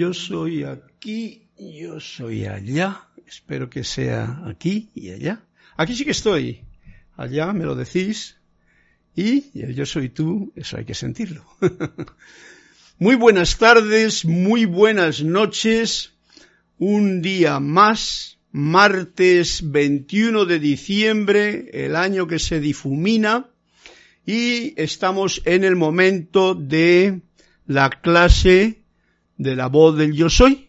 yo soy aquí, yo soy allá, espero que sea aquí y allá. Aquí sí que estoy, allá me lo decís, y yo soy tú, eso hay que sentirlo. muy buenas tardes, muy buenas noches, un día más, martes 21 de diciembre, el año que se difumina, y estamos en el momento de la clase de la voz del yo soy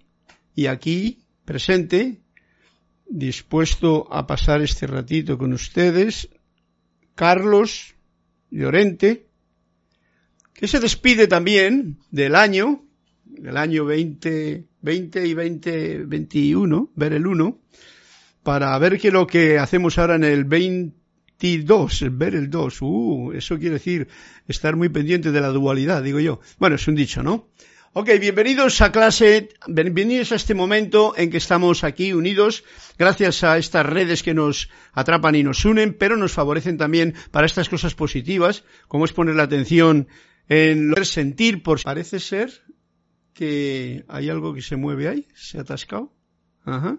y aquí presente, dispuesto a pasar este ratito con ustedes, Carlos Llorente, que se despide también del año, del año 2020 y 2021, ver el 1, para ver qué lo que hacemos ahora en el 22, ver el 2, uh, eso quiere decir estar muy pendiente de la dualidad, digo yo. Bueno, es un dicho, ¿no? Ok, bienvenidos a clase, bienvenidos a este momento en que estamos aquí unidos, gracias a estas redes que nos atrapan y nos unen, pero nos favorecen también para estas cosas positivas, como es poner la atención en lo sentir, por parece ser que hay algo que se mueve ahí, se ha atascado. Ajá.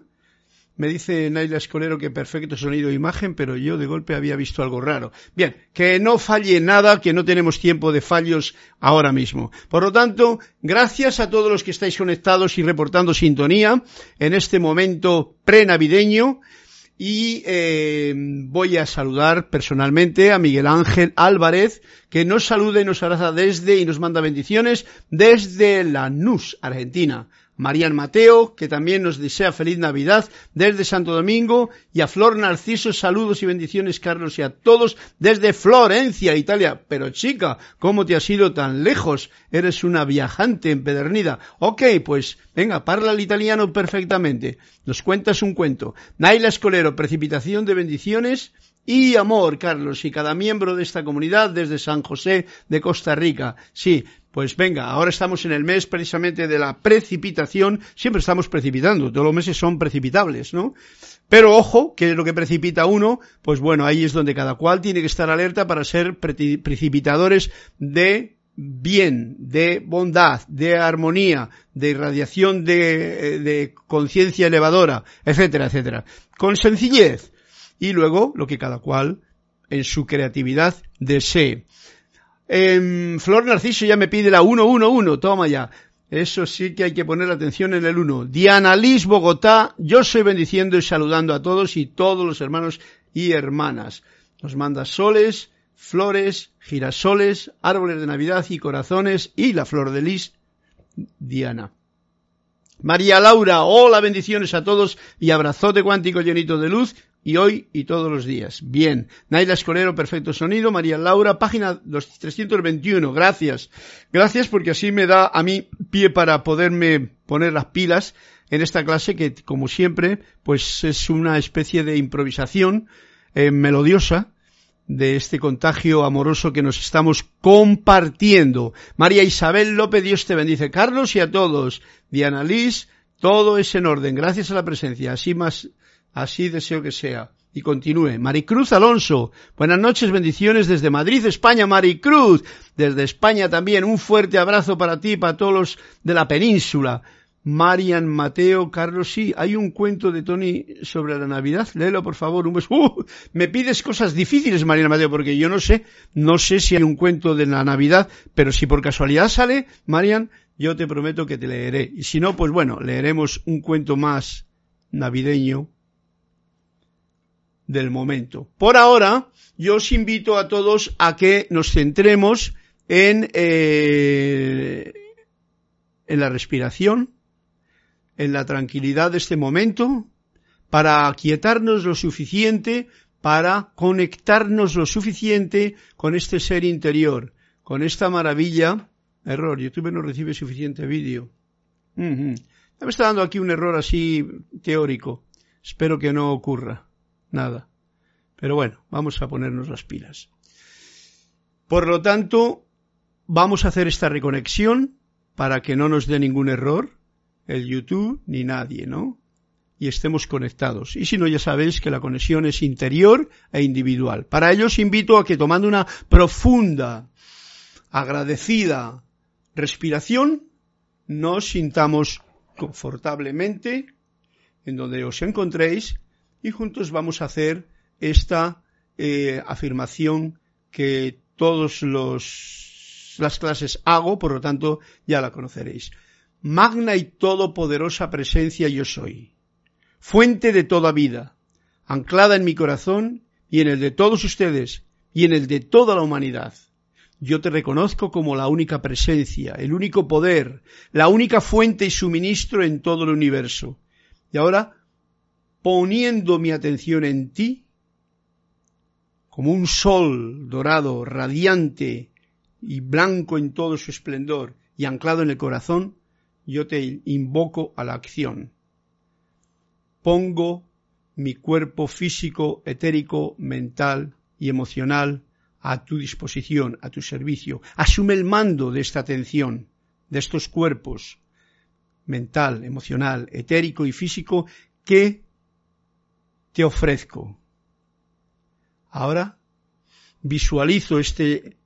Me dice Naila Escolero que perfecto sonido e imagen, pero yo de golpe había visto algo raro. Bien, que no falle nada, que no tenemos tiempo de fallos ahora mismo. Por lo tanto, gracias a todos los que estáis conectados y reportando sintonía en este momento prenavideño. Y eh, voy a saludar personalmente a Miguel Ángel Álvarez, que nos saluda y nos abraza desde y nos manda bendiciones desde la NUS, Argentina. Marian Mateo, que también nos desea feliz Navidad desde Santo Domingo, y a Flor Narciso, saludos y bendiciones, Carlos, y a todos desde Florencia, Italia. Pero chica, ¿cómo te has ido tan lejos? Eres una viajante empedernida. Ok, pues venga, parla el italiano perfectamente. Nos cuentas un cuento. Naila Escolero, precipitación de bendiciones y amor, Carlos, y cada miembro de esta comunidad desde San José de Costa Rica. Sí, pues venga, ahora estamos en el mes precisamente de la precipitación. Siempre estamos precipitando, todos los meses son precipitables, ¿no? Pero ojo, ¿qué es lo que precipita uno? Pues bueno, ahí es donde cada cual tiene que estar alerta para ser precipitadores de bien, de bondad, de armonía, de irradiación de, de conciencia elevadora, etcétera, etcétera. Con sencillez. Y luego lo que cada cual en su creatividad desee. Eh, Flor Narciso ya me pide la 111, toma ya. Eso sí que hay que poner atención en el 1. Diana Liz, Bogotá, yo estoy bendiciendo y saludando a todos y todos los hermanos y hermanas. Nos manda soles, flores, girasoles, árboles de Navidad y corazones y la flor de lis, Diana. María Laura, hola, bendiciones a todos y abrazote cuántico llenito de luz y hoy y todos los días. Bien. Naila Escolero, perfecto sonido. María Laura, página 321. Gracias. Gracias porque así me da a mí pie para poderme poner las pilas en esta clase que, como siempre, pues es una especie de improvisación eh, melodiosa de este contagio amoroso que nos estamos compartiendo. María Isabel López, Dios te bendice. Carlos y a todos. Diana Liz, todo es en orden. Gracias a la presencia. Así más Así deseo que sea. Y continúe. Maricruz Alonso. Buenas noches, bendiciones desde Madrid, España. Maricruz. Desde España también. Un fuerte abrazo para ti, para todos los de la península. Marian, Mateo, Carlos, sí, hay un cuento de Tony sobre la Navidad. Léelo, por favor. Un beso. Uh, me pides cosas difíciles, Marian Mateo, porque yo no sé, no sé si hay un cuento de la Navidad, pero si por casualidad sale, Marian, yo te prometo que te leeré. Y si no, pues bueno, leeremos un cuento más navideño del momento. Por ahora, yo os invito a todos a que nos centremos en, eh, en la respiración, en la tranquilidad de este momento, para aquietarnos lo suficiente, para conectarnos lo suficiente con este ser interior, con esta maravilla. Error, YouTube no recibe suficiente vídeo. Me está dando aquí un error así teórico. Espero que no ocurra nada. Pero bueno, vamos a ponernos las pilas. Por lo tanto, vamos a hacer esta reconexión para que no nos dé ningún error el YouTube ni nadie, ¿no? Y estemos conectados. Y si no, ya sabéis que la conexión es interior e individual. Para ello os invito a que tomando una profunda, agradecida respiración, nos sintamos confortablemente en donde os encontréis y juntos vamos a hacer esta eh, afirmación que todos los las clases hago, por lo tanto ya la conoceréis. Magna y todopoderosa presencia yo soy, fuente de toda vida, anclada en mi corazón y en el de todos ustedes y en el de toda la humanidad. Yo te reconozco como la única presencia, el único poder, la única fuente y suministro en todo el universo. Y ahora, poniendo mi atención en ti, como un sol dorado, radiante y blanco en todo su esplendor y anclado en el corazón, yo te invoco a la acción. Pongo mi cuerpo físico, etérico, mental y emocional a tu disposición, a tu servicio. Asume el mando de esta atención, de estos cuerpos mental, emocional, etérico y físico que te ofrezco Ahora visualizo este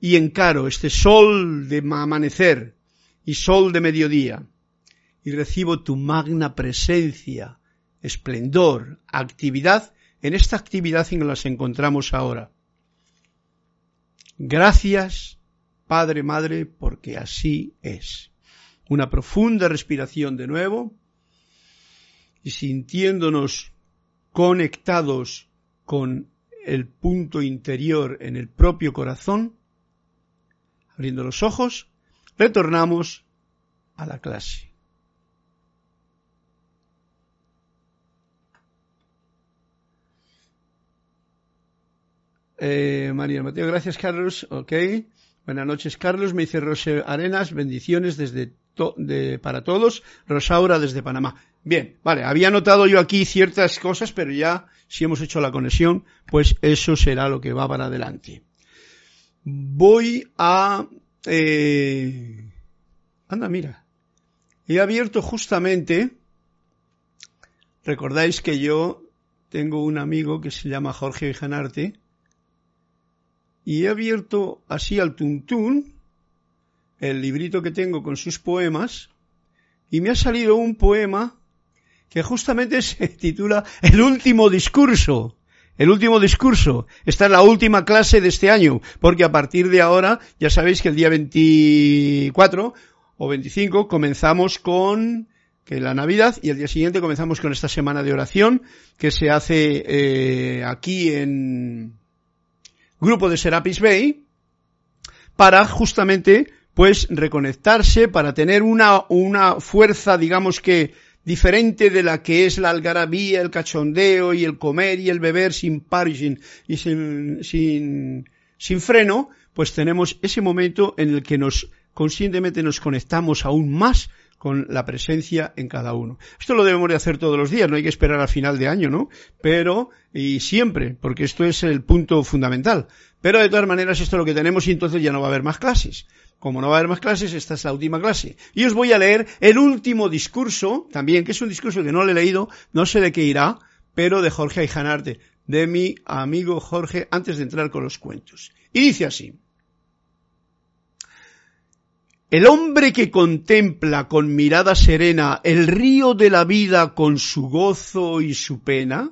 y encaro este sol de amanecer y sol de mediodía y recibo tu magna presencia, esplendor, actividad en esta actividad en la que nos encontramos ahora. Gracias, Padre, Madre, porque así es. Una profunda respiración de nuevo y sintiéndonos conectados con el punto interior en el propio corazón, abriendo los ojos, retornamos a la clase. Eh, María Mateo, gracias Carlos. Ok. Buenas noches Carlos. Me dice Rose Arenas, bendiciones desde para todos. Rosaura desde Panamá. Bien, vale, había notado yo aquí ciertas cosas, pero ya si hemos hecho la conexión, pues eso será lo que va para adelante. Voy a... Eh... Anda, mira. He abierto justamente... Recordáis que yo tengo un amigo que se llama Jorge Janarte y he abierto así al tuntún el librito que tengo con sus poemas y me ha salido un poema que justamente se titula El último discurso. El último discurso. Esta es la última clase de este año, porque a partir de ahora, ya sabéis que el día 24 o 25 comenzamos con que la Navidad y el día siguiente comenzamos con esta semana de oración que se hace eh, aquí en grupo de Serapis Bay para justamente pues reconectarse, para tener una, una fuerza, digamos que diferente de la que es la algarabía, el cachondeo y el comer y el beber sin par y sin, sin, sin, freno, pues tenemos ese momento en el que nos conscientemente nos conectamos aún más con la presencia en cada uno. Esto lo debemos de hacer todos los días, no hay que esperar al final de año, ¿no? Pero, y siempre, porque esto es el punto fundamental. Pero de todas maneras esto es lo que tenemos y entonces ya no va a haber más clases. Como no va a haber más clases, esta es la última clase. Y os voy a leer el último discurso, también, que es un discurso que no le he leído, no sé de qué irá, pero de Jorge Aijanarte, de mi amigo Jorge, antes de entrar con los cuentos. Y dice así. El hombre que contempla con mirada serena el río de la vida con su gozo y su pena,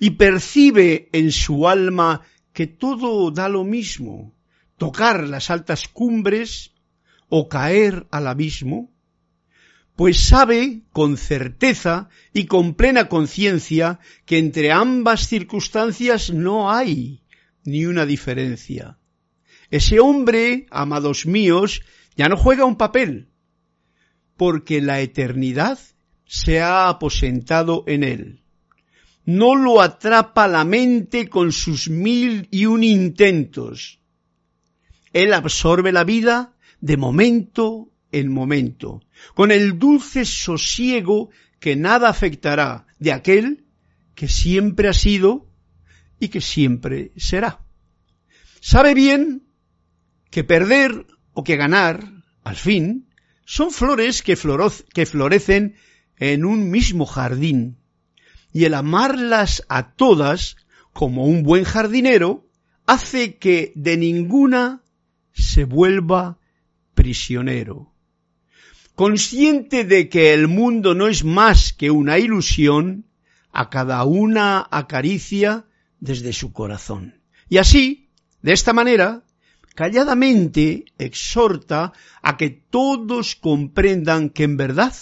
y percibe en su alma que todo da lo mismo, tocar las altas cumbres o caer al abismo, pues sabe con certeza y con plena conciencia que entre ambas circunstancias no hay ni una diferencia. Ese hombre, amados míos, ya no juega un papel, porque la eternidad se ha aposentado en él. No lo atrapa la mente con sus mil y un intentos. Él absorbe la vida de momento en momento, con el dulce sosiego que nada afectará de aquel que siempre ha sido y que siempre será. Sabe bien que perder o que ganar, al fin, son flores que, que florecen en un mismo jardín, y el amarlas a todas, como un buen jardinero, hace que de ninguna se vuelva prisionero. Consciente de que el mundo no es más que una ilusión, a cada una acaricia desde su corazón. Y así, de esta manera, calladamente exhorta a que todos comprendan que en verdad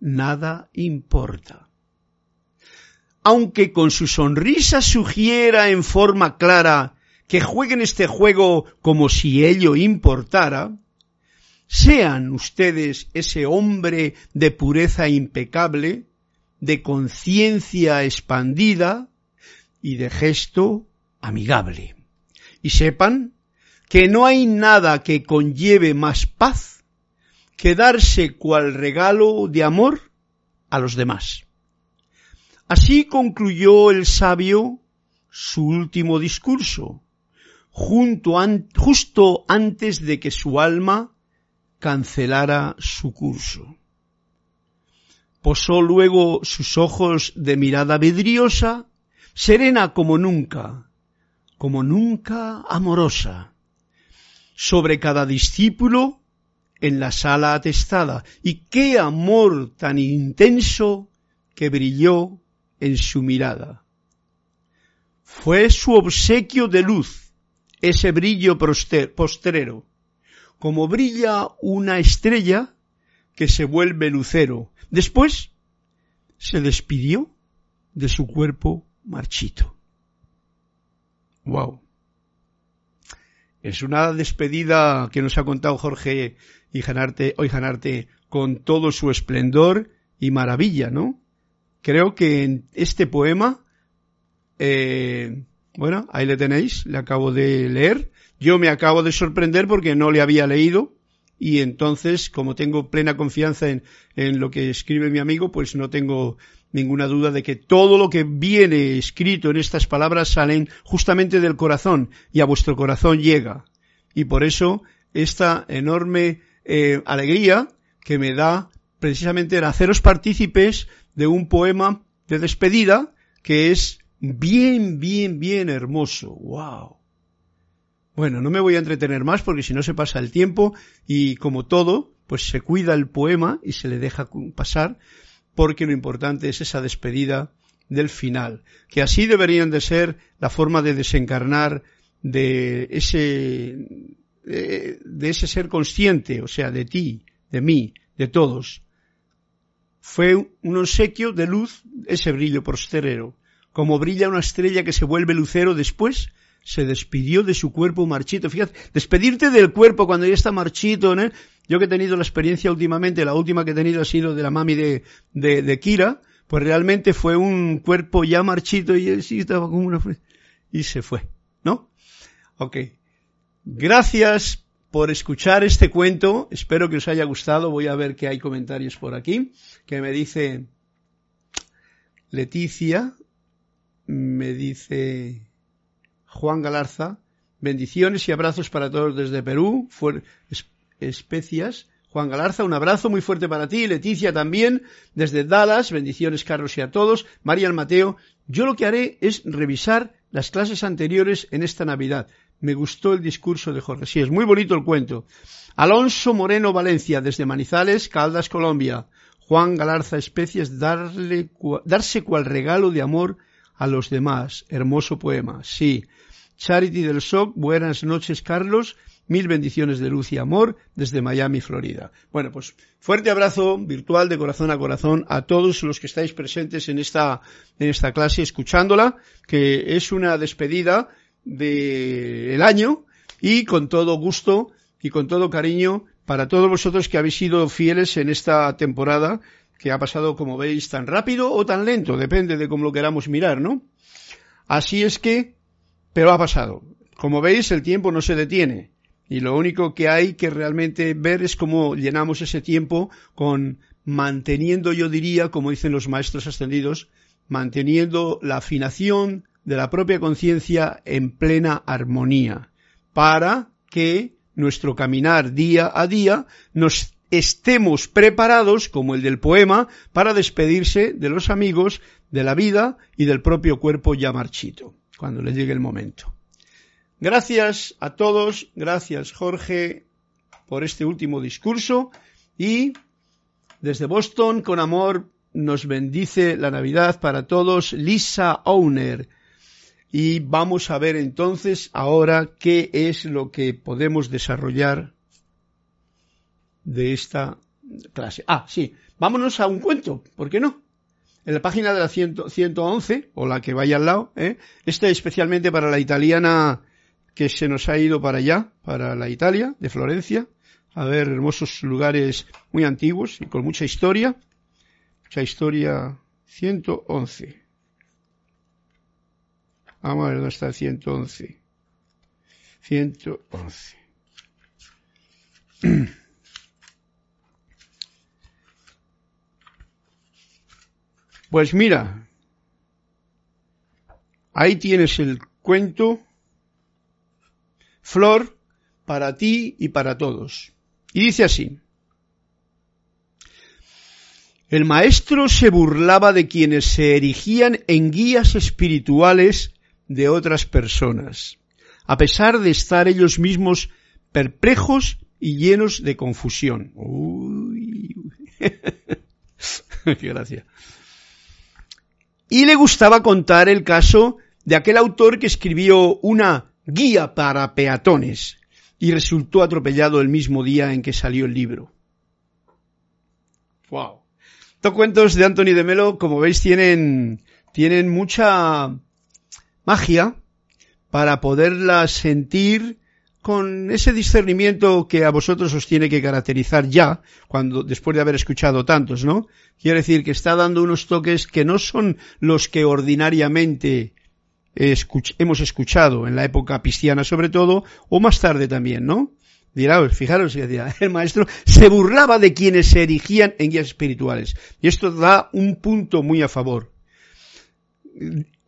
nada importa. Aunque con su sonrisa sugiera en forma clara que jueguen este juego como si ello importara, sean ustedes ese hombre de pureza impecable, de conciencia expandida y de gesto amigable. Y sepan que no hay nada que conlleve más paz que darse cual regalo de amor a los demás. Así concluyó el sabio su último discurso, justo antes de que su alma cancelara su curso. Posó luego sus ojos de mirada vidriosa, serena como nunca, como nunca amorosa, sobre cada discípulo en la sala atestada. Y qué amor tan intenso que brilló en su mirada. Fue su obsequio de luz, ese brillo postrero, como brilla una estrella que se vuelve lucero. Después se despidió de su cuerpo marchito. Wow. Es una despedida que nos ha contado Jorge y Janarte, hoy Janarte con todo su esplendor y maravilla, ¿no? Creo que en este poema, eh, bueno, ahí le tenéis, le acabo de leer. Yo me acabo de sorprender porque no le había leído y entonces, como tengo plena confianza en, en lo que escribe mi amigo, pues no tengo ninguna duda de que todo lo que viene escrito en estas palabras salen justamente del corazón y a vuestro corazón llega. Y por eso esta enorme eh, alegría que me da precisamente el haceros partícipes de un poema de despedida que es bien, bien, bien hermoso. ¡Wow! Bueno, no me voy a entretener más porque si no se pasa el tiempo y como todo, pues se cuida el poema y se le deja pasar porque lo importante es esa despedida del final, que así deberían de ser la forma de desencarnar de ese, de, ese ser consciente, o sea, de ti, de mí, de todos. Fue un obsequio de luz ese brillo posterero, como brilla una estrella que se vuelve lucero después se despidió de su cuerpo marchito. Fíjate, despedirte del cuerpo cuando ya está marchito, ¿no? Yo que he tenido la experiencia últimamente, la última que he tenido ha sido de la mami de, de, Kira, pues realmente fue un cuerpo ya marchito y sí estaba como una... y se fue, ¿no? Ok. Gracias por escuchar este cuento. Espero que os haya gustado. Voy a ver que hay comentarios por aquí. Que me dice Leticia. Me dice Juan Galarza. Bendiciones y abrazos para todos desde Perú. especias. Juan Galarza, un abrazo muy fuerte para ti. Leticia también, desde Dallas. Bendiciones, Carlos, y a todos. María Mateo. Yo lo que haré es revisar las clases anteriores en esta Navidad. Me gustó el discurso de Jorge. Sí, es muy bonito el cuento. Alonso Moreno Valencia, desde Manizales, Caldas, Colombia. Juan Galarza Especies, darle, darse cual regalo de amor a los demás. Hermoso poema. Sí. Charity del SOC, buenas noches Carlos, mil bendiciones de luz y amor desde Miami, Florida. Bueno, pues fuerte abrazo virtual de corazón a corazón a todos los que estáis presentes en esta, en esta clase escuchándola, que es una despedida del año y con todo gusto y con todo cariño para todos vosotros que habéis sido fieles en esta temporada que ha pasado, como veis, tan rápido o tan lento, depende de cómo lo queramos mirar, ¿no? Así es que, pero ha pasado. Como veis, el tiempo no se detiene. Y lo único que hay que realmente ver es cómo llenamos ese tiempo con manteniendo, yo diría, como dicen los maestros ascendidos, manteniendo la afinación de la propia conciencia en plena armonía, para que nuestro caminar día a día nos estemos preparados, como el del poema, para despedirse de los amigos, de la vida y del propio cuerpo ya marchito, cuando le llegue el momento. Gracias a todos, gracias Jorge por este último discurso y desde Boston con amor nos bendice la Navidad para todos Lisa Owner. Y vamos a ver entonces ahora qué es lo que podemos desarrollar de esta clase. Ah, sí, vámonos a un cuento, ¿por qué no? En la página de la 111, o la que vaya al lado, ¿eh? este especialmente para la italiana que se nos ha ido para allá, para la Italia, de Florencia, a ver hermosos lugares muy antiguos y con mucha historia. Mucha historia 111. Vamos a ver dónde está el 111. 111. Pues mira, ahí tienes el cuento, Flor, para ti y para todos. Y dice así, el maestro se burlaba de quienes se erigían en guías espirituales de otras personas, a pesar de estar ellos mismos perplejos y llenos de confusión. Uy, qué y le gustaba contar el caso de aquel autor que escribió una guía para peatones y resultó atropellado el mismo día en que salió el libro. Wow. Estos cuentos de Anthony de Melo, como veis, tienen, tienen mucha magia para poderla sentir con ese discernimiento que a vosotros os tiene que caracterizar ya, cuando, después de haber escuchado tantos, ¿no? Quiere decir que está dando unos toques que no son los que ordinariamente hemos escuchado en la época cristiana sobre todo, o más tarde también, ¿no? Dirá, fijaros, el maestro se burlaba de quienes se erigían en guías espirituales. Y esto da un punto muy a favor.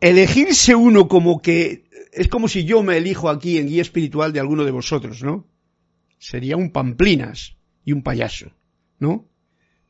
Elegirse uno como que es como si yo me elijo aquí en guía espiritual de alguno de vosotros, ¿no? Sería un pamplinas y un payaso, ¿no?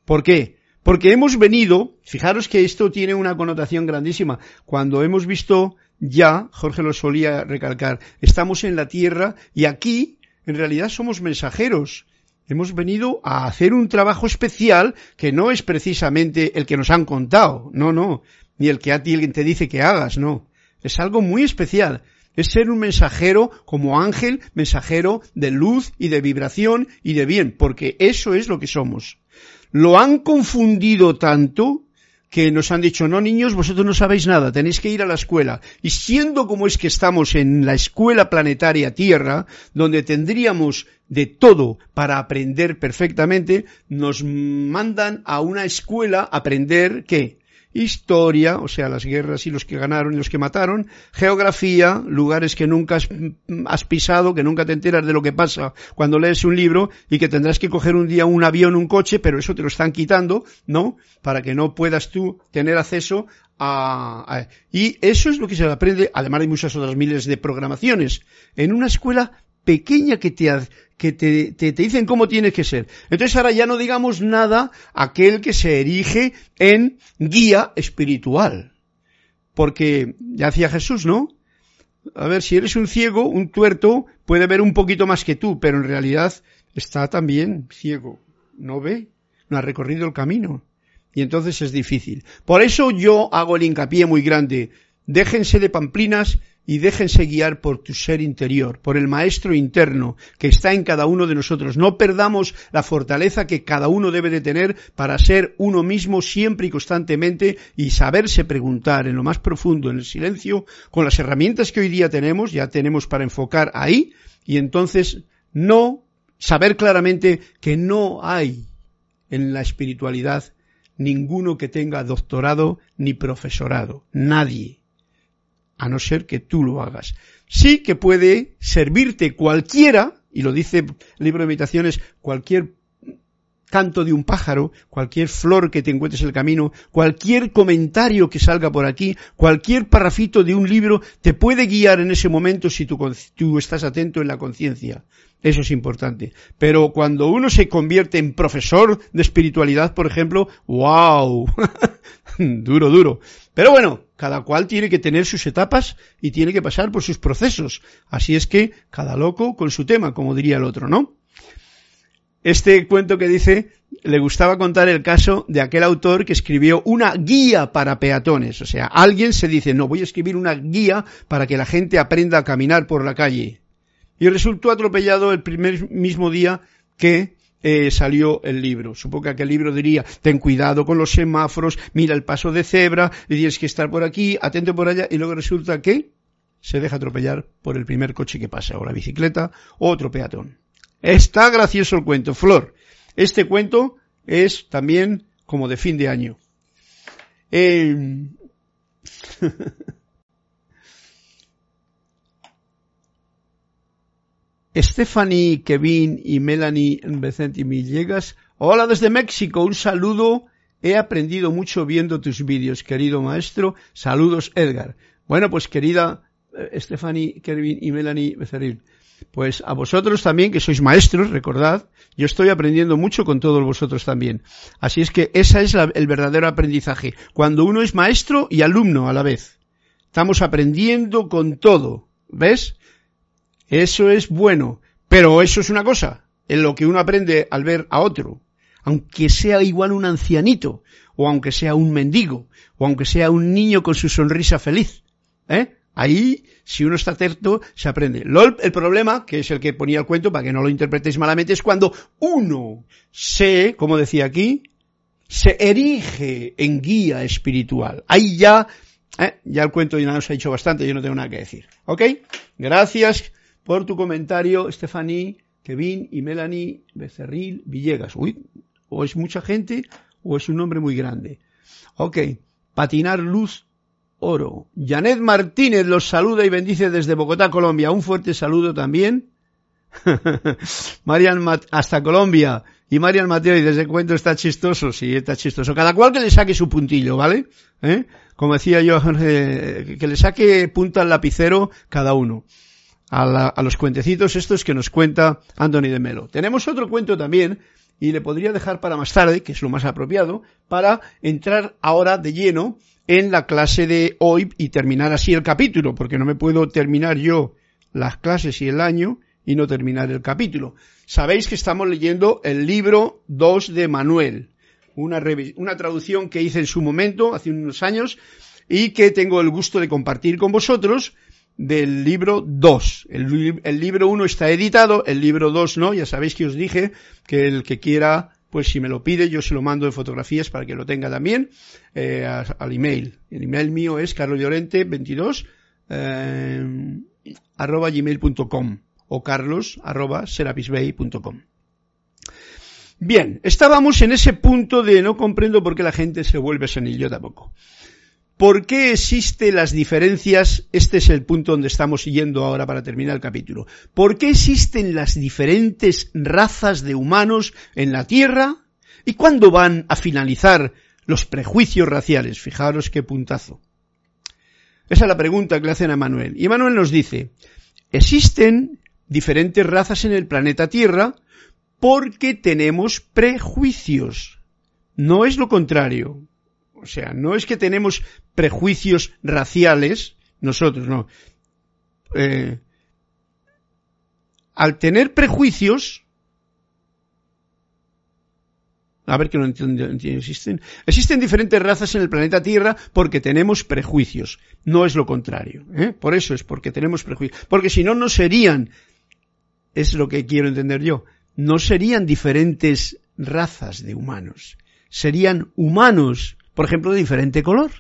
¿Por qué? Porque hemos venido, fijaros que esto tiene una connotación grandísima, cuando hemos visto ya, Jorge lo solía recalcar, estamos en la tierra y aquí en realidad somos mensajeros. Hemos venido a hacer un trabajo especial que no es precisamente el que nos han contado, no, no, ni el que a ti te dice que hagas, no. Es algo muy especial es ser un mensajero como ángel, mensajero de luz y de vibración y de bien, porque eso es lo que somos. Lo han confundido tanto que nos han dicho, no niños, vosotros no sabéis nada, tenéis que ir a la escuela. Y siendo como es que estamos en la escuela planetaria Tierra, donde tendríamos de todo para aprender perfectamente, nos mandan a una escuela aprender qué? Historia, o sea, las guerras y los que ganaron y los que mataron, geografía, lugares que nunca has, pisado, que nunca te enteras de lo que pasa cuando lees un libro y que tendrás que coger un día un avión, un coche, pero eso te lo están quitando, ¿no? Para que no puedas tú tener acceso a, y eso es lo que se aprende, además de muchas otras miles de programaciones, en una escuela pequeña que te, que te, te, dicen cómo tienes que ser. Entonces ahora ya no digamos nada aquel que se erige en guía espiritual. Porque ya hacía Jesús, ¿no? A ver, si eres un ciego, un tuerto, puede ver un poquito más que tú, pero en realidad está también ciego. No ve, no ha recorrido el camino. Y entonces es difícil. Por eso yo hago el hincapié muy grande. Déjense de pamplinas y déjense guiar por tu ser interior, por el maestro interno que está en cada uno de nosotros. No perdamos la fortaleza que cada uno debe de tener para ser uno mismo siempre y constantemente y saberse preguntar en lo más profundo, en el silencio, con las herramientas que hoy día tenemos, ya tenemos para enfocar ahí, y entonces no saber claramente que no hay en la espiritualidad ninguno que tenga doctorado ni profesorado, nadie, a no ser que tú lo hagas. Sí que puede servirte cualquiera, y lo dice el libro de meditaciones, cualquier canto de un pájaro, cualquier flor que te encuentres en el camino, cualquier comentario que salga por aquí, cualquier parrafito de un libro te puede guiar en ese momento si tú, tú estás atento en la conciencia. Eso es importante. Pero cuando uno se convierte en profesor de espiritualidad, por ejemplo, wow, duro, duro. Pero bueno, cada cual tiene que tener sus etapas y tiene que pasar por sus procesos. Así es que cada loco con su tema, como diría el otro, ¿no? Este cuento que dice, le gustaba contar el caso de aquel autor que escribió una guía para peatones. O sea, alguien se dice, no, voy a escribir una guía para que la gente aprenda a caminar por la calle y resultó atropellado el primer mismo día que eh, salió el libro. Supongo que aquel libro diría, ten cuidado con los semáforos, mira el paso de cebra, y tienes que estar por aquí, atento por allá, y luego resulta que se deja atropellar por el primer coche que pasa, o la bicicleta, o otro peatón. Está gracioso el cuento. Flor, este cuento es también como de fin de año. Eh... Stephanie, Kevin y Melanie Vicente Villegas. Hola desde México, un saludo. He aprendido mucho viendo tus vídeos, querido maestro. Saludos, Edgar. Bueno, pues querida eh, Stephanie, Kevin y Melanie Becerril. Pues a vosotros también, que sois maestros, recordad, yo estoy aprendiendo mucho con todos vosotros también. Así es que ese es el verdadero aprendizaje. Cuando uno es maestro y alumno a la vez. Estamos aprendiendo con todo. ¿Ves? Eso es bueno, pero eso es una cosa, en lo que uno aprende al ver a otro, aunque sea igual un ancianito, o aunque sea un mendigo, o aunque sea un niño con su sonrisa feliz. ¿eh? Ahí, si uno está atento, se aprende. el problema, que es el que ponía el cuento, para que no lo interpretéis malamente, es cuando uno se, como decía aquí, se erige en guía espiritual. Ahí ya, ¿eh? ya el cuento ya nos ha dicho bastante, yo no tengo nada que decir. ¿Ok? Gracias por tu comentario, Stephanie, Kevin y Melanie Becerril Villegas. Uy, o es mucha gente o es un nombre muy grande. Ok, Patinar Luz Oro. Janet Martínez los saluda y bendice desde Bogotá, Colombia. Un fuerte saludo también. Marian hasta Colombia. Y Marian Mateo, y desde cuento está chistoso, sí, está chistoso. Cada cual que le saque su puntillo, ¿vale? ¿Eh? Como decía yo, que le saque punta al lapicero cada uno a, los cuentecitos estos que nos cuenta Anthony de Melo. Tenemos otro cuento también y le podría dejar para más tarde, que es lo más apropiado, para entrar ahora de lleno en la clase de hoy y terminar así el capítulo, porque no me puedo terminar yo las clases y el año y no terminar el capítulo. Sabéis que estamos leyendo el libro 2 de Manuel, una, una traducción que hice en su momento, hace unos años, y que tengo el gusto de compartir con vosotros, del libro 2. El, libro 1 está editado, el libro 2 no, ya sabéis que os dije que el que quiera, pues si me lo pide, yo se lo mando en fotografías para que lo tenga también eh, al email. El email mío es carloslorente22 eh, arroba gmail.com o carlos arroba serapisbay.com. Bien, estábamos en ese punto de no comprendo por qué la gente se vuelve senil, yo tampoco. ¿Por qué existen las diferencias? Este es el punto donde estamos yendo ahora para terminar el capítulo. ¿Por qué existen las diferentes razas de humanos en la Tierra? ¿Y cuándo van a finalizar los prejuicios raciales? Fijaros qué puntazo. Esa es la pregunta que le hacen a Manuel. Y Manuel nos dice, existen diferentes razas en el planeta Tierra porque tenemos prejuicios. No es lo contrario. O sea, no es que tenemos prejuicios raciales, nosotros no. Eh, al tener prejuicios, a ver que no entiendo, existen, existen diferentes razas en el planeta Tierra porque tenemos prejuicios, no es lo contrario, ¿eh? por eso es porque tenemos prejuicios, porque si no, no serían, es lo que quiero entender yo, no serían diferentes razas de humanos, serían humanos por ejemplo, de diferente color,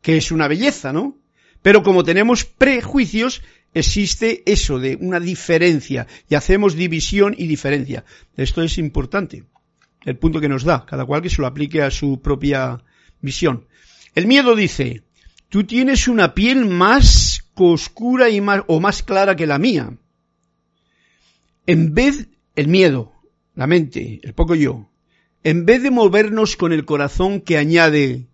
que es una belleza, ¿no? Pero como tenemos prejuicios, existe eso de una diferencia y hacemos división y diferencia. Esto es importante, el punto que nos da, cada cual que se lo aplique a su propia visión. El miedo dice, tú tienes una piel más oscura y más, o más clara que la mía. En vez, el miedo, la mente, el poco yo, en vez de movernos con el corazón que añade,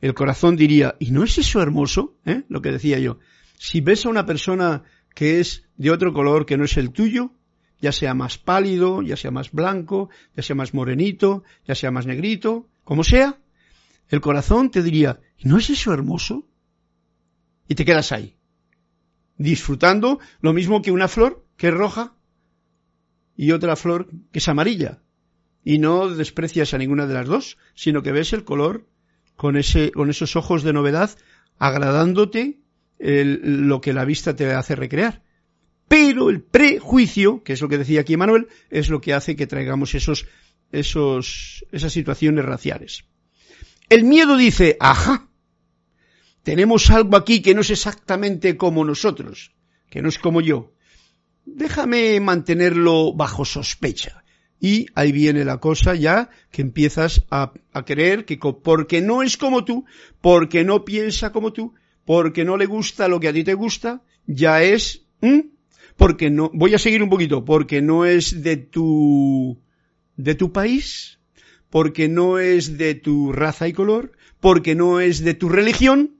el corazón diría, ¿y no es eso hermoso? ¿Eh? Lo que decía yo. Si ves a una persona que es de otro color que no es el tuyo, ya sea más pálido, ya sea más blanco, ya sea más morenito, ya sea más negrito, como sea, el corazón te diría, ¿no es eso hermoso? Y te quedas ahí, disfrutando lo mismo que una flor que es roja y otra flor que es amarilla. Y no desprecias a ninguna de las dos, sino que ves el color con, ese, con esos ojos de novedad, agradándote lo que la vista te hace recrear. Pero el prejuicio, que es lo que decía aquí Manuel, es lo que hace que traigamos esos, esos, esas situaciones raciales. El miedo dice, ajá, tenemos algo aquí que no es exactamente como nosotros, que no es como yo. Déjame mantenerlo bajo sospecha. Y ahí viene la cosa ya que empiezas a, creer que porque no es como tú, porque no piensa como tú, porque no le gusta lo que a ti te gusta, ya es, porque no, voy a seguir un poquito, porque no es de tu, de tu país, porque no es de tu raza y color, porque no es de tu religión,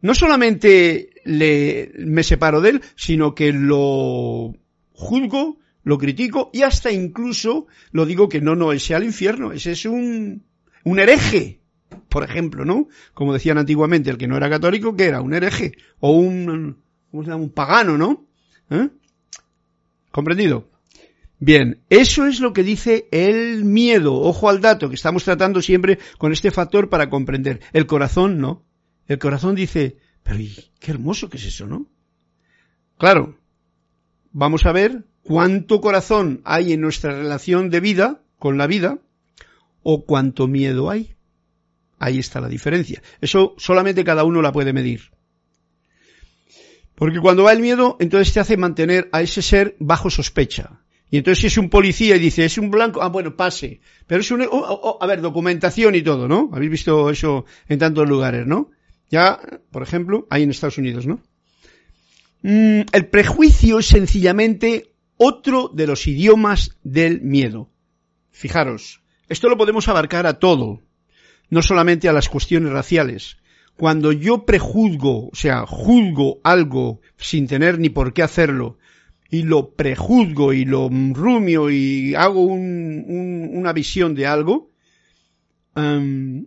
no solamente le, me separo de él, sino que lo juzgo, lo critico y hasta incluso lo digo que no, no, ese al infierno, ese es un, un hereje por ejemplo, ¿no? Como decían antiguamente, el que no era católico, que era un hereje o un, ¿cómo se llama? Un pagano, ¿no? ¿Eh? ¿Comprendido? Bien, eso es lo que dice el miedo. Ojo al dato, que estamos tratando siempre con este factor para comprender. El corazón no. El corazón dice, pero qué hermoso que es eso, ¿no? Claro, vamos a ver cuánto corazón hay en nuestra relación de vida con la vida o cuánto miedo hay. Ahí está la diferencia. Eso solamente cada uno la puede medir. Porque cuando va el miedo, entonces te hace mantener a ese ser bajo sospecha. Y entonces si es un policía y dice, es un blanco, ah, bueno, pase. Pero es un, oh, oh, oh, a ver, documentación y todo, ¿no? Habéis visto eso en tantos lugares, ¿no? Ya, por ejemplo, ahí en Estados Unidos, ¿no? Mm, el prejuicio es sencillamente otro de los idiomas del miedo. Fijaros, esto lo podemos abarcar a todo no solamente a las cuestiones raciales. Cuando yo prejuzgo, o sea, juzgo algo sin tener ni por qué hacerlo, y lo prejuzgo y lo rumio y hago una visión de algo, em,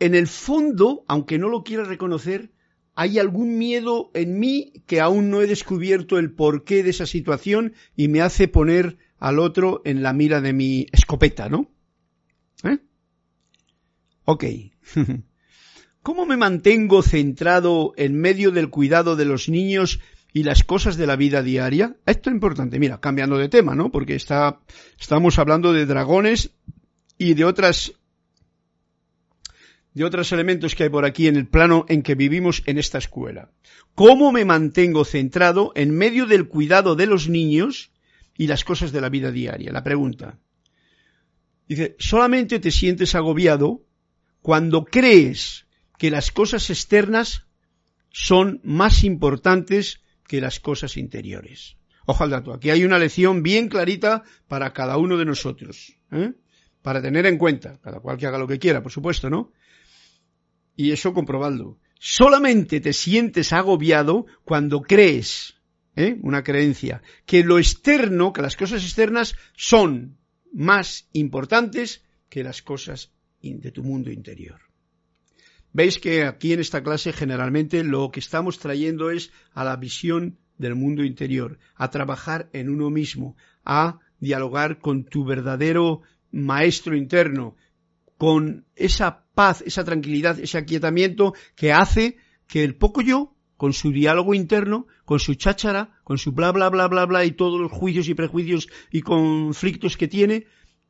en el fondo, aunque no lo quiera reconocer, hay algún miedo en mí que aún no he descubierto el porqué de esa situación y me hace poner al otro en la mira de mi escopeta, ¿no? ¿Eh? Ok. ¿Cómo me mantengo centrado en medio del cuidado de los niños y las cosas de la vida diaria? Esto es importante. Mira, cambiando de tema, ¿no? Porque está, estamos hablando de dragones y de otras de otros elementos que hay por aquí en el plano en que vivimos en esta escuela. ¿Cómo me mantengo centrado en medio del cuidado de los niños y las cosas de la vida diaria? La pregunta. Dice, solamente te sientes agobiado cuando crees que las cosas externas son más importantes que las cosas interiores. Ojo al dato, aquí hay una lección bien clarita para cada uno de nosotros, ¿eh? para tener en cuenta, cada cual que haga lo que quiera, por supuesto, ¿no? Y eso comprobadlo. Solamente te sientes agobiado cuando crees, ¿eh? una creencia, que lo externo, que las cosas externas son más importantes que las cosas de tu mundo interior. Veis que aquí en esta clase generalmente lo que estamos trayendo es a la visión del mundo interior, a trabajar en uno mismo, a dialogar con tu verdadero maestro interno, con esa paz, esa tranquilidad, ese aquietamiento que hace que el poco yo, con su diálogo interno, con su cháchara, con su bla bla bla bla bla y todos los juicios y prejuicios y conflictos que tiene,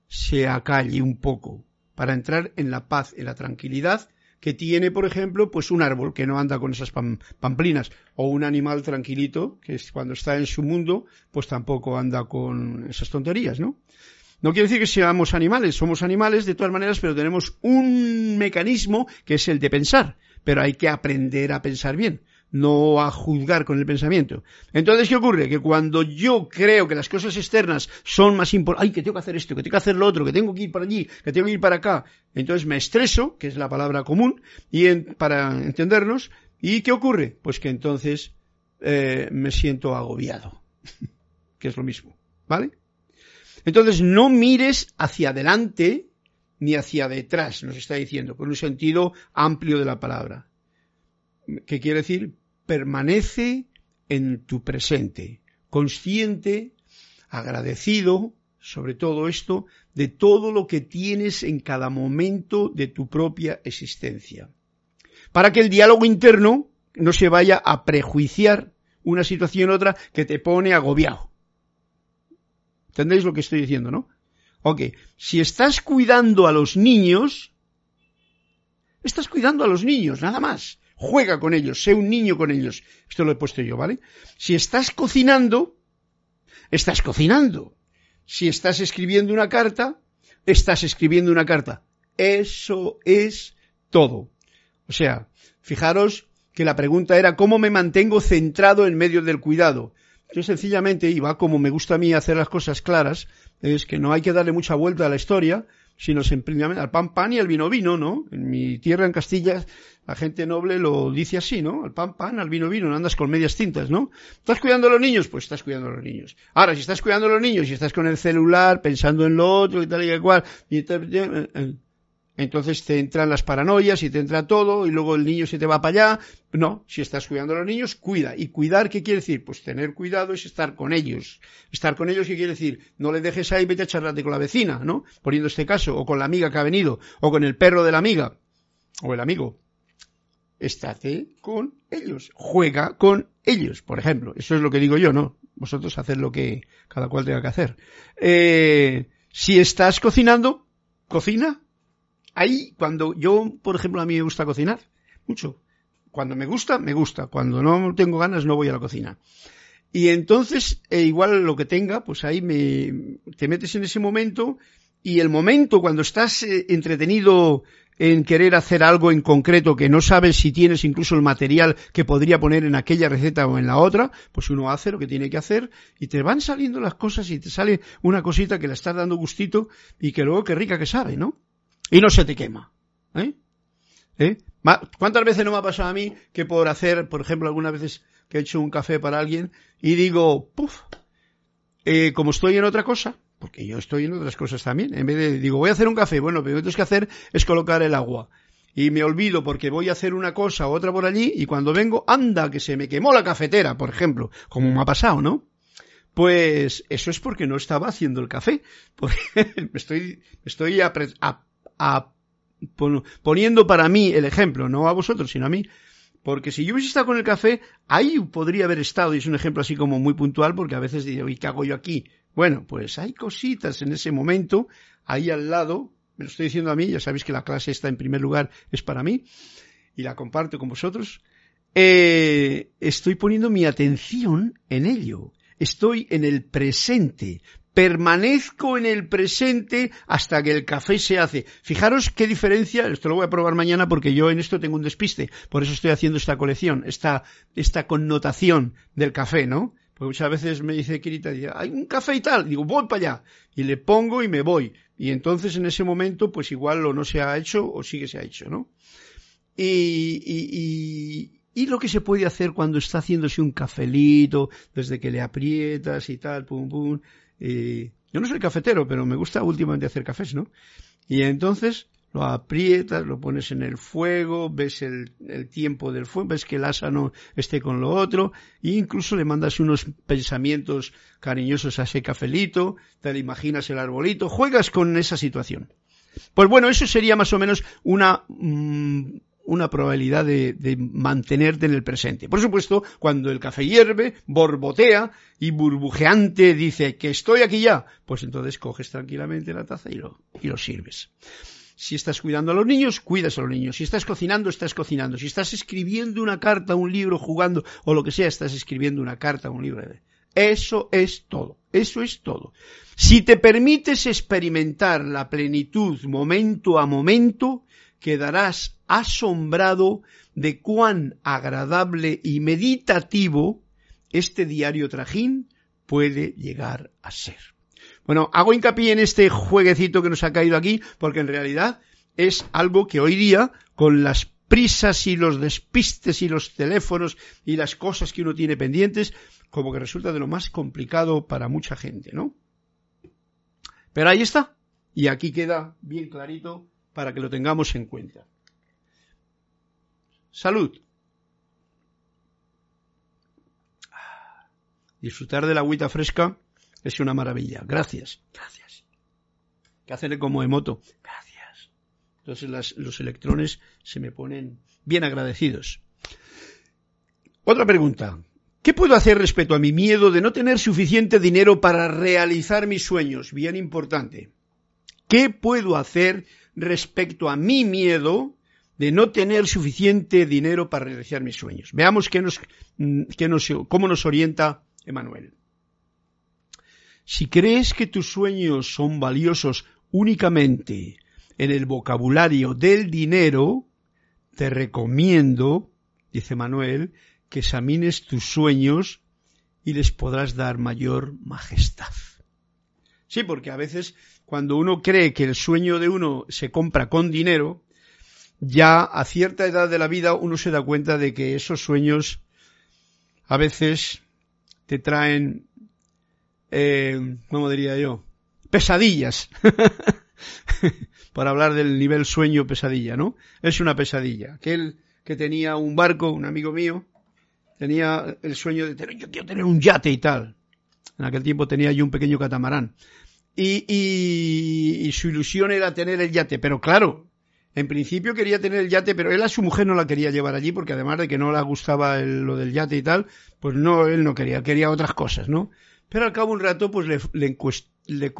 se acalle un poco, para entrar en la paz, en la tranquilidad que tiene, por ejemplo, pues un árbol que no anda con esas pamplinas, o un animal tranquilito, que cuando está en su mundo, pues tampoco anda con esas tonterías, ¿no? No quiere decir que seamos animales, somos animales de todas maneras, pero tenemos un mecanismo que es el de pensar, pero hay que aprender a pensar bien no a juzgar con el pensamiento. Entonces, ¿qué ocurre? Que cuando yo creo que las cosas externas son más importantes, ay, que tengo que hacer esto, que tengo que hacer lo otro, que tengo que ir para allí, que tengo que ir para acá, entonces me estreso, que es la palabra común, y para entendernos, ¿y qué ocurre? Pues que entonces eh, me siento agobiado, que es lo mismo, ¿vale? Entonces, no mires hacia adelante ni hacia detrás, nos está diciendo, por un sentido amplio de la palabra. ¿Qué quiere decir? permanece en tu presente, consciente, agradecido, sobre todo esto, de todo lo que tienes en cada momento de tu propia existencia. Para que el diálogo interno no se vaya a prejuiciar una situación u otra que te pone agobiado. ¿Entendéis lo que estoy diciendo, no? Ok, si estás cuidando a los niños, estás cuidando a los niños, nada más juega con ellos, sé un niño con ellos. Esto lo he puesto yo, ¿vale? Si estás cocinando, estás cocinando. Si estás escribiendo una carta, estás escribiendo una carta. Eso es todo. O sea, fijaros que la pregunta era ¿cómo me mantengo centrado en medio del cuidado? Yo sencillamente, y va como me gusta a mí hacer las cosas claras, es que no hay que darle mucha vuelta a la historia, sino simplemente al pan pan y al vino vino, ¿no? En mi tierra, en Castilla, la gente noble lo dice así, ¿no? Al pan pan, al vino vino, no andas con medias tintas, ¿no? ¿Estás cuidando a los niños? Pues estás cuidando a los niños. Ahora, si estás cuidando a los niños y estás con el celular pensando en lo otro y tal y cual, y tal, eh, eh, entonces te entran las paranoias y te entra todo y luego el niño se te va para allá. No, si estás cuidando a los niños, cuida. ¿Y cuidar qué quiere decir? Pues tener cuidado es estar con ellos. Estar con ellos, ¿qué quiere decir? No le dejes ahí, vete a charlarte con la vecina, ¿no? Poniendo este caso, o con la amiga que ha venido, o con el perro de la amiga, o el amigo. Estate con ellos. Juega con ellos, por ejemplo. Eso es lo que digo yo, ¿no? Vosotros haced lo que cada cual tenga que hacer. Eh, si estás cocinando, cocina ahí cuando yo, por ejemplo, a mí me gusta cocinar, mucho. Cuando me gusta, me gusta. Cuando no tengo ganas, no voy a la cocina. Y entonces, e igual lo que tenga, pues ahí me, te metes en ese momento y el momento cuando estás eh, entretenido en querer hacer algo en concreto que no sabes si tienes incluso el material que podría poner en aquella receta o en la otra, pues uno hace lo que tiene que hacer y te van saliendo las cosas y te sale una cosita que le estás dando gustito y que luego qué rica que sabe, ¿no? Y no se te quema. ¿eh? ¿Eh? ¿Cuántas veces no me ha pasado a mí que por hacer, por ejemplo, algunas veces que he hecho un café para alguien y digo, puf, eh, como estoy en otra cosa, porque yo estoy en otras cosas también, en vez de, digo, voy a hacer un café, bueno, lo que tengo que hacer es colocar el agua. Y me olvido porque voy a hacer una cosa u otra por allí y cuando vengo, anda, que se me quemó la cafetera, por ejemplo, como me ha pasado, ¿no? Pues eso es porque no estaba haciendo el café, porque me estoy, me poniendo para mí el ejemplo, no a vosotros, sino a mí, porque si yo hubiese estado con el café, ahí podría haber estado, y es un ejemplo así como muy puntual, porque a veces digo, ¿y qué hago yo aquí? Bueno, pues hay cositas en ese momento, ahí al lado, me lo estoy diciendo a mí, ya sabéis que la clase está en primer lugar, es para mí, y la comparto con vosotros, eh, estoy poniendo mi atención en ello. Estoy en el presente, permanezco en el presente hasta que el café se hace. Fijaros qué diferencia, esto lo voy a probar mañana porque yo en esto tengo un despiste, por eso estoy haciendo esta colección, esta, esta connotación del café, ¿no? Porque muchas veces me dice Kirita, hay un café y tal, digo, voy para allá, y le pongo y me voy. Y entonces en ese momento, pues igual o no se ha hecho o sí que se ha hecho, ¿no? Y, y, y lo que se puede hacer cuando está haciéndose un cafelito, desde que le aprietas y tal, pum, pum, yo no soy cafetero, pero me gusta últimamente hacer cafés, ¿no? Y entonces lo aprietas, lo pones en el fuego, ves el, tiempo del fuego, ves que el asa no esté con lo otro, e incluso le mandas unos pensamientos cariñosos a ese cafelito, te imaginas el arbolito, juegas con esa situación. Pues bueno, eso sería más o menos una mm, una probabilidad de, mantenerte en el presente. Por supuesto, cuando el café hierve, borbotea y burbujeante dice que estoy aquí ya, pues entonces coges tranquilamente la taza y lo, y lo sirves. Si estás cuidando a los niños, cuidas a los niños. Si estás cocinando, estás cocinando. Si estás escribiendo una carta, un libro, jugando o lo que sea, estás escribiendo una carta, un libro. Eso es todo. Eso es todo. Si te permites experimentar la plenitud momento a momento, quedarás asombrado de cuán agradable y meditativo este diario trajín puede llegar a ser. Bueno, hago hincapié en este jueguecito que nos ha caído aquí, porque en realidad es algo que hoy día, con las prisas y los despistes y los teléfonos y las cosas que uno tiene pendientes, como que resulta de lo más complicado para mucha gente, ¿no? Pero ahí está. Y aquí queda bien clarito para que lo tengamos en cuenta. Salud. Disfrutar de la agüita fresca es una maravilla. Gracias. Gracias. Que hacerle como emoto. Gracias. Entonces los electrones se me ponen bien agradecidos. Otra pregunta. ¿Qué puedo hacer respecto a mi miedo de no tener suficiente dinero para realizar mis sueños? Bien importante. ¿Qué puedo hacer respecto a mi miedo de no tener suficiente dinero para realizar mis sueños? Veamos qué nos, mm, qué nos, cómo nos orienta Emanuel. Si crees que tus sueños son valiosos únicamente en el vocabulario del dinero, te recomiendo, dice Manuel, que examines tus sueños y les podrás dar mayor majestad. Sí, porque a veces cuando uno cree que el sueño de uno se compra con dinero, ya a cierta edad de la vida uno se da cuenta de que esos sueños a veces te traen eh, ¿cómo diría yo? Pesadillas. Para hablar del nivel sueño pesadilla, ¿no? Es una pesadilla. Aquel que tenía un barco, un amigo mío, tenía el sueño de tener, yo quiero tener un yate y tal. En aquel tiempo tenía yo un pequeño catamarán. Y, y, y, su ilusión era tener el yate, pero claro, en principio quería tener el yate, pero él a su mujer no la quería llevar allí porque además de que no le gustaba lo del yate y tal, pues no, él no quería, quería otras cosas, ¿no? Pero al cabo de un rato, pues le, le,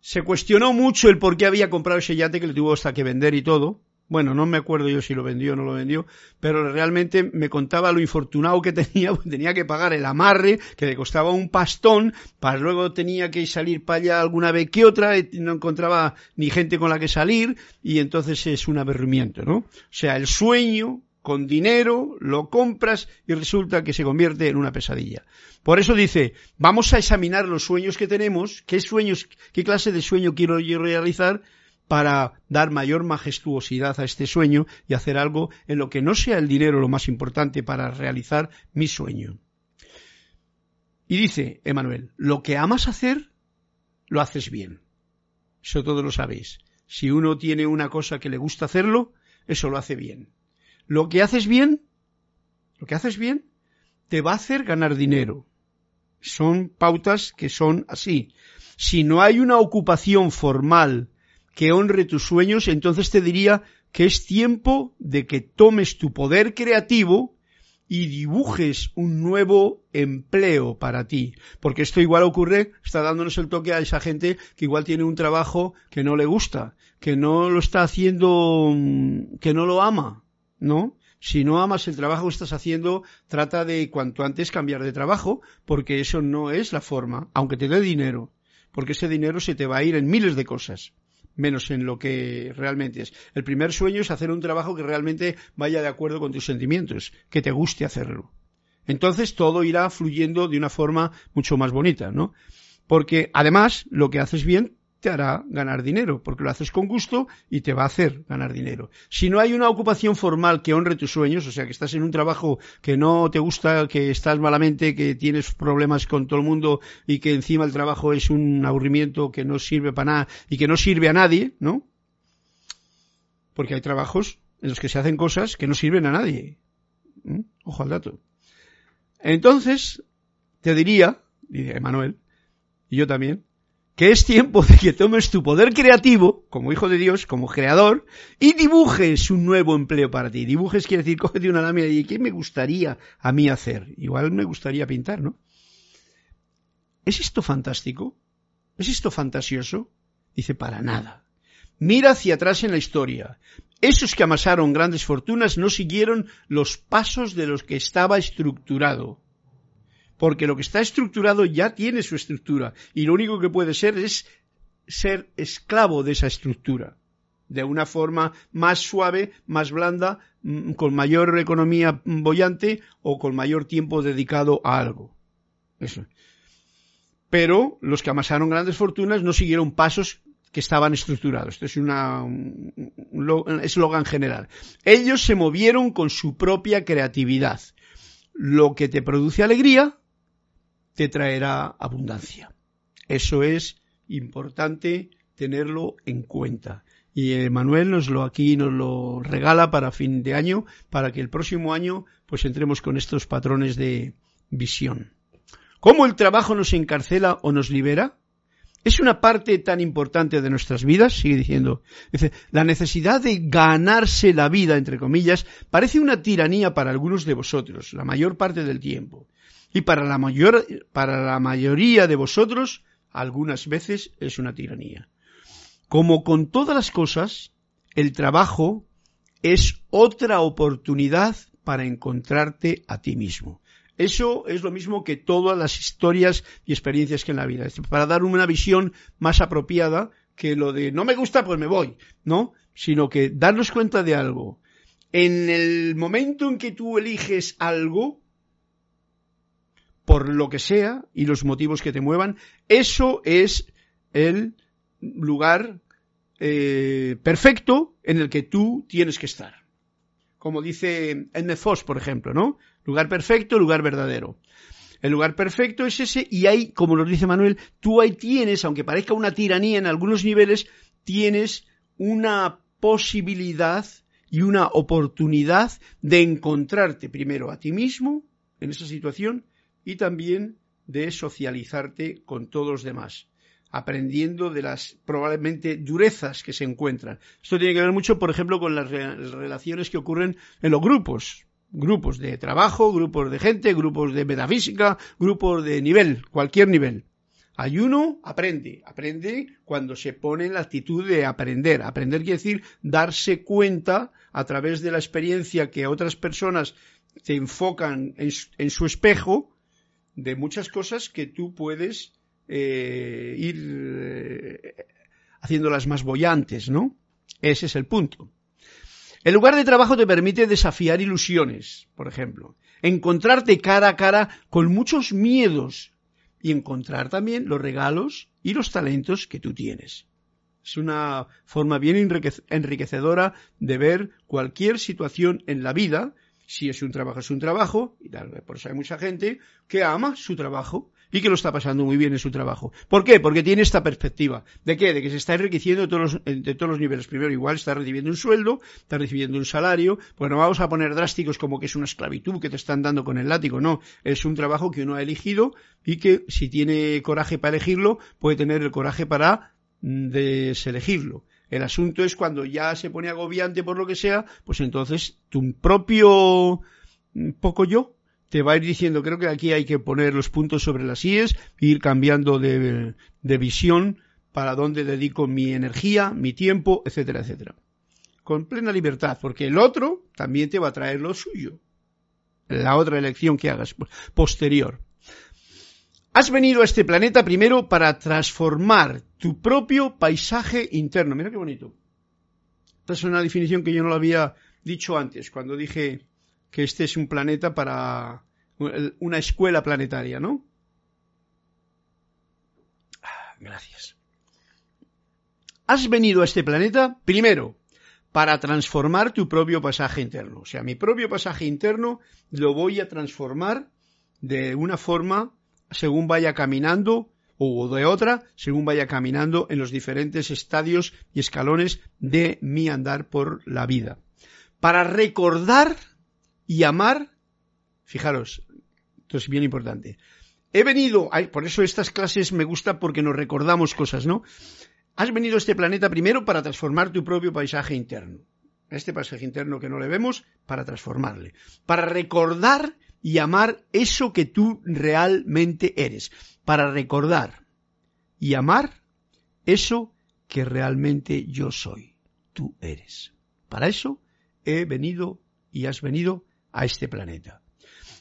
se cuestionó mucho el por qué había comprado ese yate que le tuvo hasta que vender y todo. Bueno, no me acuerdo yo si lo vendió o no lo vendió, pero realmente me contaba lo infortunado que tenía, tenía que pagar el amarre, que le costaba un pastón, para luego tenía que salir para allá alguna vez que otra, y no encontraba ni gente con la que salir, y entonces es un aberrimiento, ¿no? O sea, el sueño con dinero, lo compras y resulta que se convierte en una pesadilla. Por eso dice, vamos a examinar los sueños que tenemos, qué sueños, qué clase de sueño quiero yo realizar para dar mayor majestuosidad a este sueño y hacer algo en lo que no sea el dinero lo más importante para realizar mi sueño. Y dice Emanuel, lo que amas hacer, lo haces bien. Eso todos lo sabéis. Si uno tiene una cosa que le gusta hacerlo, eso lo hace bien lo que haces bien, lo que haces bien, te va a hacer ganar dinero. Son pautas que son así. Si no hay una ocupación formal que honre tus sueños, entonces te diría que es tiempo de que tomes tu poder creativo y dibujes un nuevo empleo para ti. Porque esto igual ocurre, está dándonos el toque a esa gente que igual tiene un trabajo que no le gusta, que no lo está haciendo, que no lo ama. ¿no? Si no amas el trabajo que estás haciendo, trata de cuanto antes cambiar de trabajo, porque eso no es la forma, aunque te dé dinero, porque ese dinero se te va a ir en miles de cosas, menos en lo que realmente es. El primer sueño es hacer un trabajo que realmente vaya de acuerdo con tus sentimientos, que te guste hacerlo. Entonces todo irá fluyendo de una forma mucho más bonita, ¿no? Porque además lo que haces bien te hará ganar dinero, porque lo haces con gusto y te va a hacer ganar dinero. Si no hay una ocupación formal que honre tus sueños, o sea, que estás en un trabajo que no te gusta, que estás malamente, que tienes problemas con todo el mundo y que encima el trabajo es un aburrimiento que no sirve para nada y que no sirve a nadie, ¿no? Porque hay trabajos en los que se hacen cosas que no sirven a nadie. Ojo al dato. Entonces, te diría, dice Manuel, y yo también, que es tiempo de que tomes tu poder creativo, como hijo de Dios, como creador, y dibujes un nuevo empleo para ti. Dibujes quiere decir, cógete una lámina y ¿qué me gustaría a mí hacer? Igual me gustaría pintar, ¿no? ¿Es esto fantástico? ¿Es esto fantasioso? Dice, para nada. Mira hacia atrás en la historia. Esos que amasaron grandes fortunas no siguieron los pasos de los que estaba estructurado. Porque lo que está estructurado ya tiene su estructura y lo único que puede ser es ser esclavo de esa estructura de una forma más suave, más blanda, mm, con mayor economía bollante o con mayor tiempo dedicado a algo. Eso. Pero los que amasaron grandes fortunas no siguieron pasos que estaban estructurados. Esto es una, un eslogan general. Ellos se movieron con su propia creatividad. Lo que te produce alegría te traerá abundancia. Eso es importante tenerlo en cuenta. Y Manuel nos lo aquí nos lo regala para fin de año, para que el próximo año pues entremos con estos patrones de visión. ¿Cómo el trabajo nos encarcela o nos libera? Es una parte tan importante de nuestras vidas, sigue diciendo. Dice, la necesidad de ganarse la vida, entre comillas, parece una tiranía para algunos de vosotros, la mayor parte del tiempo. Y para la, mayor, para la mayoría de vosotros, algunas veces es una tiranía. Como con todas las cosas, el trabajo es otra oportunidad para encontrarte a ti mismo. Eso es lo mismo que todas las historias y experiencias que en la vida. Para dar una visión más apropiada que lo de no me gusta, pues me voy, ¿no? Sino que darnos cuenta de algo. En el momento en que tú eliges algo, por lo que sea y los motivos que te muevan, eso es el lugar eh, perfecto en el que tú tienes que estar. Como dice Edmund Foss, por ejemplo, ¿no? Lugar perfecto, lugar verdadero. El lugar perfecto es ese y ahí, como nos dice Manuel, tú ahí tienes, aunque parezca una tiranía en algunos niveles, tienes una posibilidad y una oportunidad de encontrarte primero a ti mismo en esa situación y también de socializarte con todos los demás aprendiendo de las probablemente durezas que se encuentran. Esto tiene que ver mucho, por ejemplo, con las relaciones que ocurren en los grupos. Grupos de trabajo, grupos de gente, grupos de metafísica, grupos de nivel, cualquier nivel. Hay uno, aprende. Aprende cuando se pone en la actitud de aprender. Aprender quiere decir darse cuenta a través de la experiencia que otras personas te enfocan en su espejo de muchas cosas que tú puedes eh, ir eh, haciéndolas más bollantes, ¿no? Ese es el punto. El lugar de trabajo te permite desafiar ilusiones, por ejemplo, encontrarte cara a cara con muchos miedos y encontrar también los regalos y los talentos que tú tienes. Es una forma bien enriquecedora de ver cualquier situación en la vida. Si es un trabajo, es un trabajo, y tal, por eso hay mucha gente que ama su trabajo y que lo está pasando muy bien en su trabajo. ¿Por qué? Porque tiene esta perspectiva. ¿De qué? De que se está enriqueciendo de todos los, de todos los niveles. Primero, igual está recibiendo un sueldo, está recibiendo un salario. Bueno, vamos a poner drásticos como que es una esclavitud que te están dando con el látigo. No, es un trabajo que uno ha elegido y que si tiene coraje para elegirlo, puede tener el coraje para mm, deselegirlo. El asunto es cuando ya se pone agobiante por lo que sea, pues entonces tu propio mm, poco yo te va a ir diciendo, creo que aquí hay que poner los puntos sobre las IES, ir cambiando de, de visión para dónde dedico mi energía, mi tiempo, etcétera, etcétera. Con plena libertad, porque el otro también te va a traer lo suyo. La otra elección que hagas posterior. Has venido a este planeta primero para transformar tu propio paisaje interno. Mira qué bonito. Esta es una definición que yo no lo había dicho antes, cuando dije que este es un planeta para una escuela planetaria, ¿no? Ah, gracias. Has venido a este planeta, primero, para transformar tu propio pasaje interno. O sea, mi propio pasaje interno lo voy a transformar de una forma según vaya caminando o de otra según vaya caminando en los diferentes estadios y escalones de mi andar por la vida. Para recordar y amar, fijaros, esto es bien importante. He venido, por eso estas clases me gustan porque nos recordamos cosas, ¿no? Has venido a este planeta primero para transformar tu propio paisaje interno. Este paisaje interno que no le vemos, para transformarle. Para recordar y amar eso que tú realmente eres. Para recordar y amar eso que realmente yo soy. Tú eres. Para eso he venido y has venido a este planeta.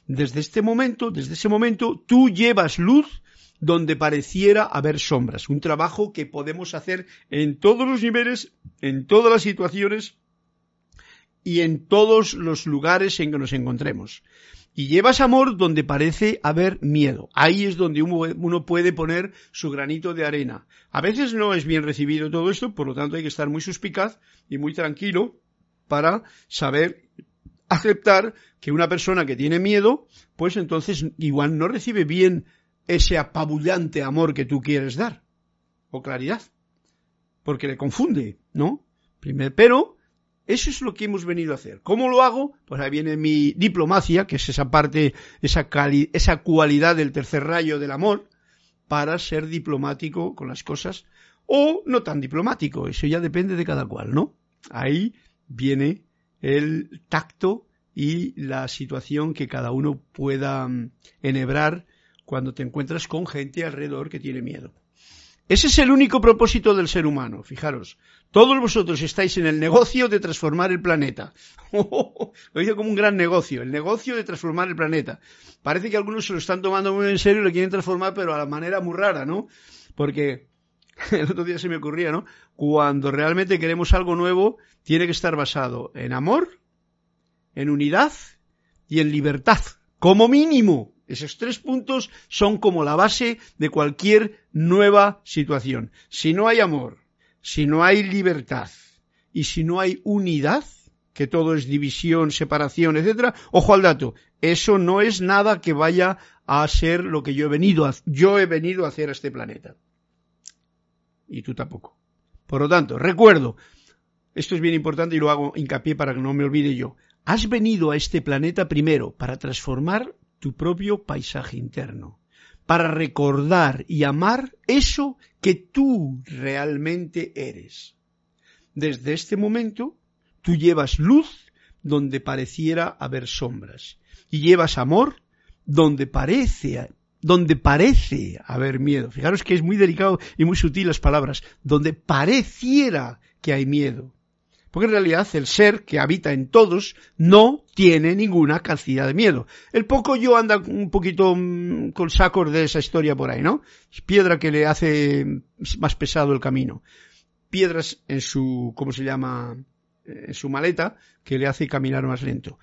Desde este momento, desde ese momento, tú llevas luz donde pareciera haber sombras. Un trabajo que podemos hacer en todos los niveles, en todas las situaciones y en todos los lugares en que nos encontremos. Y llevas amor donde parece haber miedo. Ahí es donde uno puede poner su granito de arena. A veces no es bien recibido todo esto, por lo tanto hay que estar muy suspicaz y muy tranquilo para saber aceptar que una persona que tiene miedo, pues entonces igual no recibe bien ese apabullante amor que tú quieres dar. O claridad. Porque le confunde, ¿no? Primero, pero eso es lo que hemos venido a hacer. ¿Cómo lo hago? Pues ahí viene mi diplomacia, que es esa parte, esa, esa cualidad del tercer rayo del amor, para ser diplomático con las cosas, o no tan diplomático, eso ya depende de cada cual, ¿no? Ahí viene el tacto y la situación que cada uno pueda mm, enhebrar cuando te encuentras con gente alrededor que tiene miedo. Ese es el único propósito del ser humano, fijaros. Todos vosotros estáis en el negocio de transformar el planeta. lo dice como un gran negocio, el negocio de transformar el planeta. Parece que algunos se lo están tomando muy en serio y lo quieren transformar, pero a la manera muy rara, ¿no? Porque el otro día se me ocurría, ¿no? Cuando realmente queremos algo nuevo, tiene que estar basado en amor, en unidad y en libertad, como mínimo. Esos tres puntos son como la base de cualquier nueva situación. Si no hay amor, si no hay libertad y si no hay unidad, que todo es división, separación, etcétera, ojo al dato, eso no es nada que vaya a ser lo que yo he venido a, yo he venido a hacer a este planeta. Y tú tampoco. Por lo tanto, recuerdo, esto es bien importante y lo hago hincapié para que no me olvide yo. Has venido a este planeta primero para transformar tu propio paisaje interno, para recordar y amar eso que tú realmente eres. Desde este momento, tú llevas luz donde pareciera haber sombras y llevas amor donde parece donde parece haber miedo. Fijaros que es muy delicado y muy sutil las palabras, donde pareciera que hay miedo. Porque en realidad el ser que habita en todos no tiene ninguna cantidad de miedo. El poco yo anda un poquito mm, con sacos de esa historia por ahí, ¿no? Piedra que le hace más pesado el camino. Piedras en su, ¿cómo se llama? En su maleta que le hace caminar más lento.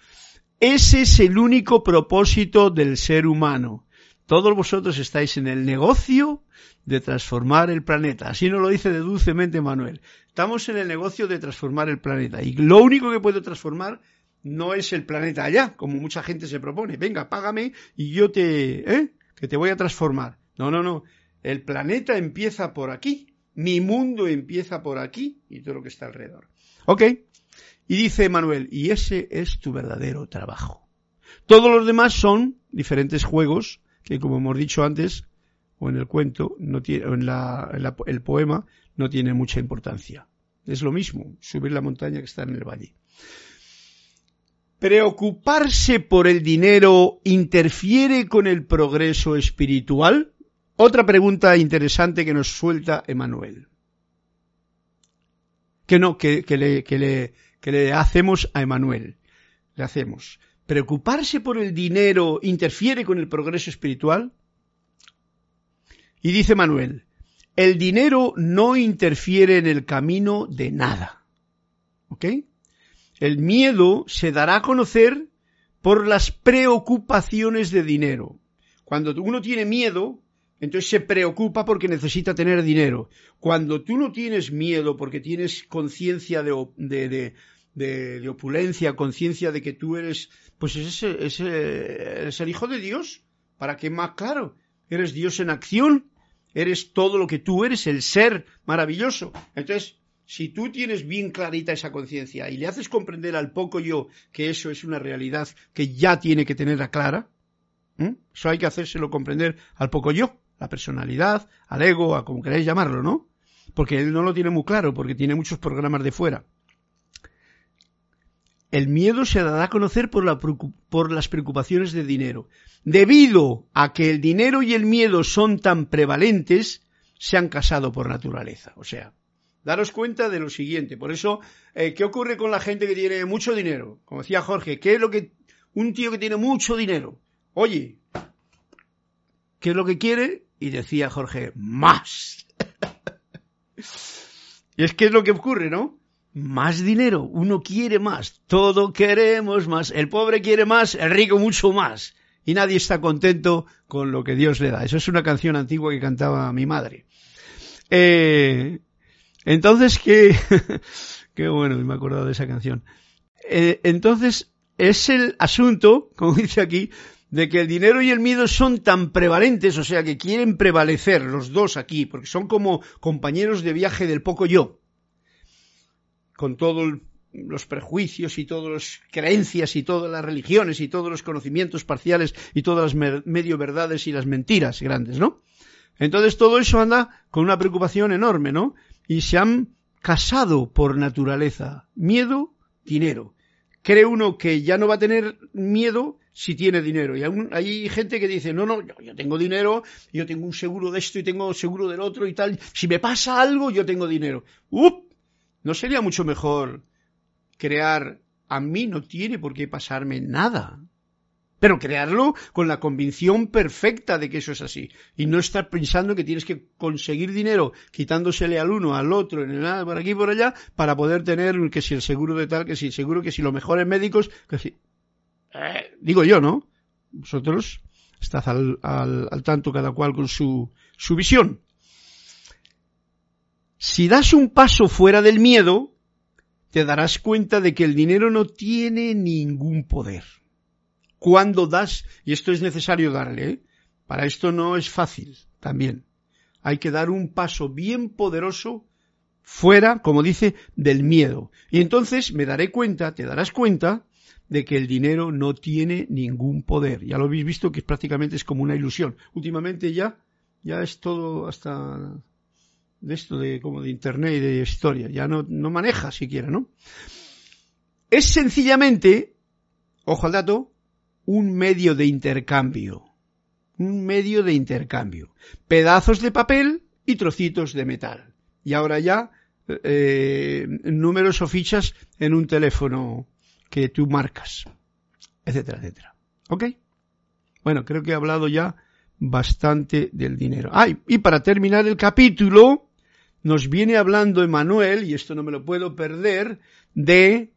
Ese es el único propósito del ser humano. Todos vosotros estáis en el negocio de transformar el planeta. Así nos lo dice dulcemente Manuel. Estamos en el negocio de transformar el planeta. Y lo único que puedo transformar no es el planeta allá, como mucha gente se propone. Venga, págame y yo te, ¿eh? Que te voy a transformar. No, no, no. El planeta empieza por aquí. Mi mundo empieza por aquí y todo lo que está alrededor. ¿Ok? Y dice Manuel, y ese es tu verdadero trabajo. Todos los demás son diferentes juegos que, como hemos dicho antes, o en el cuento, no tiene, o en, el poema, no tiene mucha importancia. Es lo mismo, subir la montaña que estar en el valle. ¿Preocuparse por el dinero interfiere con el progreso espiritual? Otra pregunta interesante que nos suelta Emanuel. Que no, que, le, que, le, que le hacemos a Emanuel. Le hacemos. ¿Preocuparse por el dinero interfiere con el progreso espiritual? Y dice Manuel, el dinero no interfiere en el camino de nada. ¿Ok? El miedo se dará a conocer por las preocupaciones de dinero. Cuando uno tiene miedo, entonces se preocupa porque necesita tener dinero. Cuando tú no tienes miedo porque tienes conciencia de, de, opulencia, conciencia de que tú eres, pues es, es, es, el Hijo de Dios, para que más claro, eres Dios en acción, eres todo lo que tú eres, el ser maravilloso. Entonces, si tú tienes bien clarita esa conciencia y le haces comprender al poco yo que eso es una realidad que ya tiene que tener a clara, eso hay que hacérselo comprender al poco yo, la personalidad, al ego, a como queráis llamarlo, ¿no? Porque él no lo tiene muy claro, porque tiene muchos programas de fuera. El miedo se dará a conocer por, la, por, las preocupaciones de dinero. Debido a que el dinero y el miedo son tan prevalentes, se han casado por naturaleza. O sea, daros cuenta de lo siguiente. Por eso, eh, ¿qué ocurre con la gente que tiene mucho dinero? Como decía Jorge, ¿qué es lo que un tío que tiene mucho dinero? Oye, ¿qué es lo que quiere? Y decía Jorge, más. y es que es lo que ocurre, ¿no? Más dinero, uno quiere más, todo queremos más, el pobre quiere más, el rico mucho más, y nadie está contento con lo que Dios le da. Eso es una canción antigua que cantaba mi madre. Eh, entonces, qué, qué bueno, me he acordado de esa canción. Eh, entonces, es el asunto, como dice aquí, de que el dinero y el miedo son tan prevalentes, o sea, que quieren prevalecer los dos aquí, porque son como compañeros de viaje del poco yo, con todos los prejuicios y todas las creencias y todas las religiones y todos los conocimientos parciales y todas las medio verdades y las mentiras grandes, ¿no? Entonces todo eso anda con una preocupación enorme, ¿no? Y se han casado por naturaleza. Miedo, dinero. Cree uno que ya no va a tener miedo si tiene dinero. Y hay, gente que dice, no, no, yo, tengo dinero, yo tengo un seguro de esto y tengo seguro del otro y tal. Si me pasa algo, yo tengo dinero. ¡Up! ¿No sería mucho mejor crear a mí no tiene por qué pasarme nada? Pero crearlo con la convicción perfecta de que eso es así. Y no estar pensando que tienes que conseguir dinero quitándosele al uno, al otro, en el, por aquí por allá, para poder tener que si el seguro de tal, que si el seguro, que si los mejores médicos, que si. Eh, digo yo, ¿no? Vosotros estad al, al, tanto cada cual con su, su visión. Si das un paso fuera del miedo, te darás cuenta de que el dinero no tiene ningún poder. Cuando das, y esto es necesario darle, ¿eh? para esto no es fácil también. Hay que dar un paso bien poderoso fuera, como dice, del miedo. Y entonces me daré cuenta, te darás cuenta, de que el dinero no tiene ningún poder. Ya lo habéis visto que prácticamente es como una ilusión. Últimamente ya, ya es todo hasta de esto de como de internet y de historia. Ya no, no maneja siquiera, ¿no? Es sencillamente, ojo al dato, un medio de intercambio. Un medio de intercambio. Pedazos de papel y trocitos de metal. Y ahora ya eh, números o fichas en un teléfono que tú marcas, etcétera, etcétera. ¿Ok? Bueno, creo que he hablado ya bastante del dinero. Ay, y para terminar el capítulo, nos viene hablando Emanuel, y esto no me lo puedo perder, de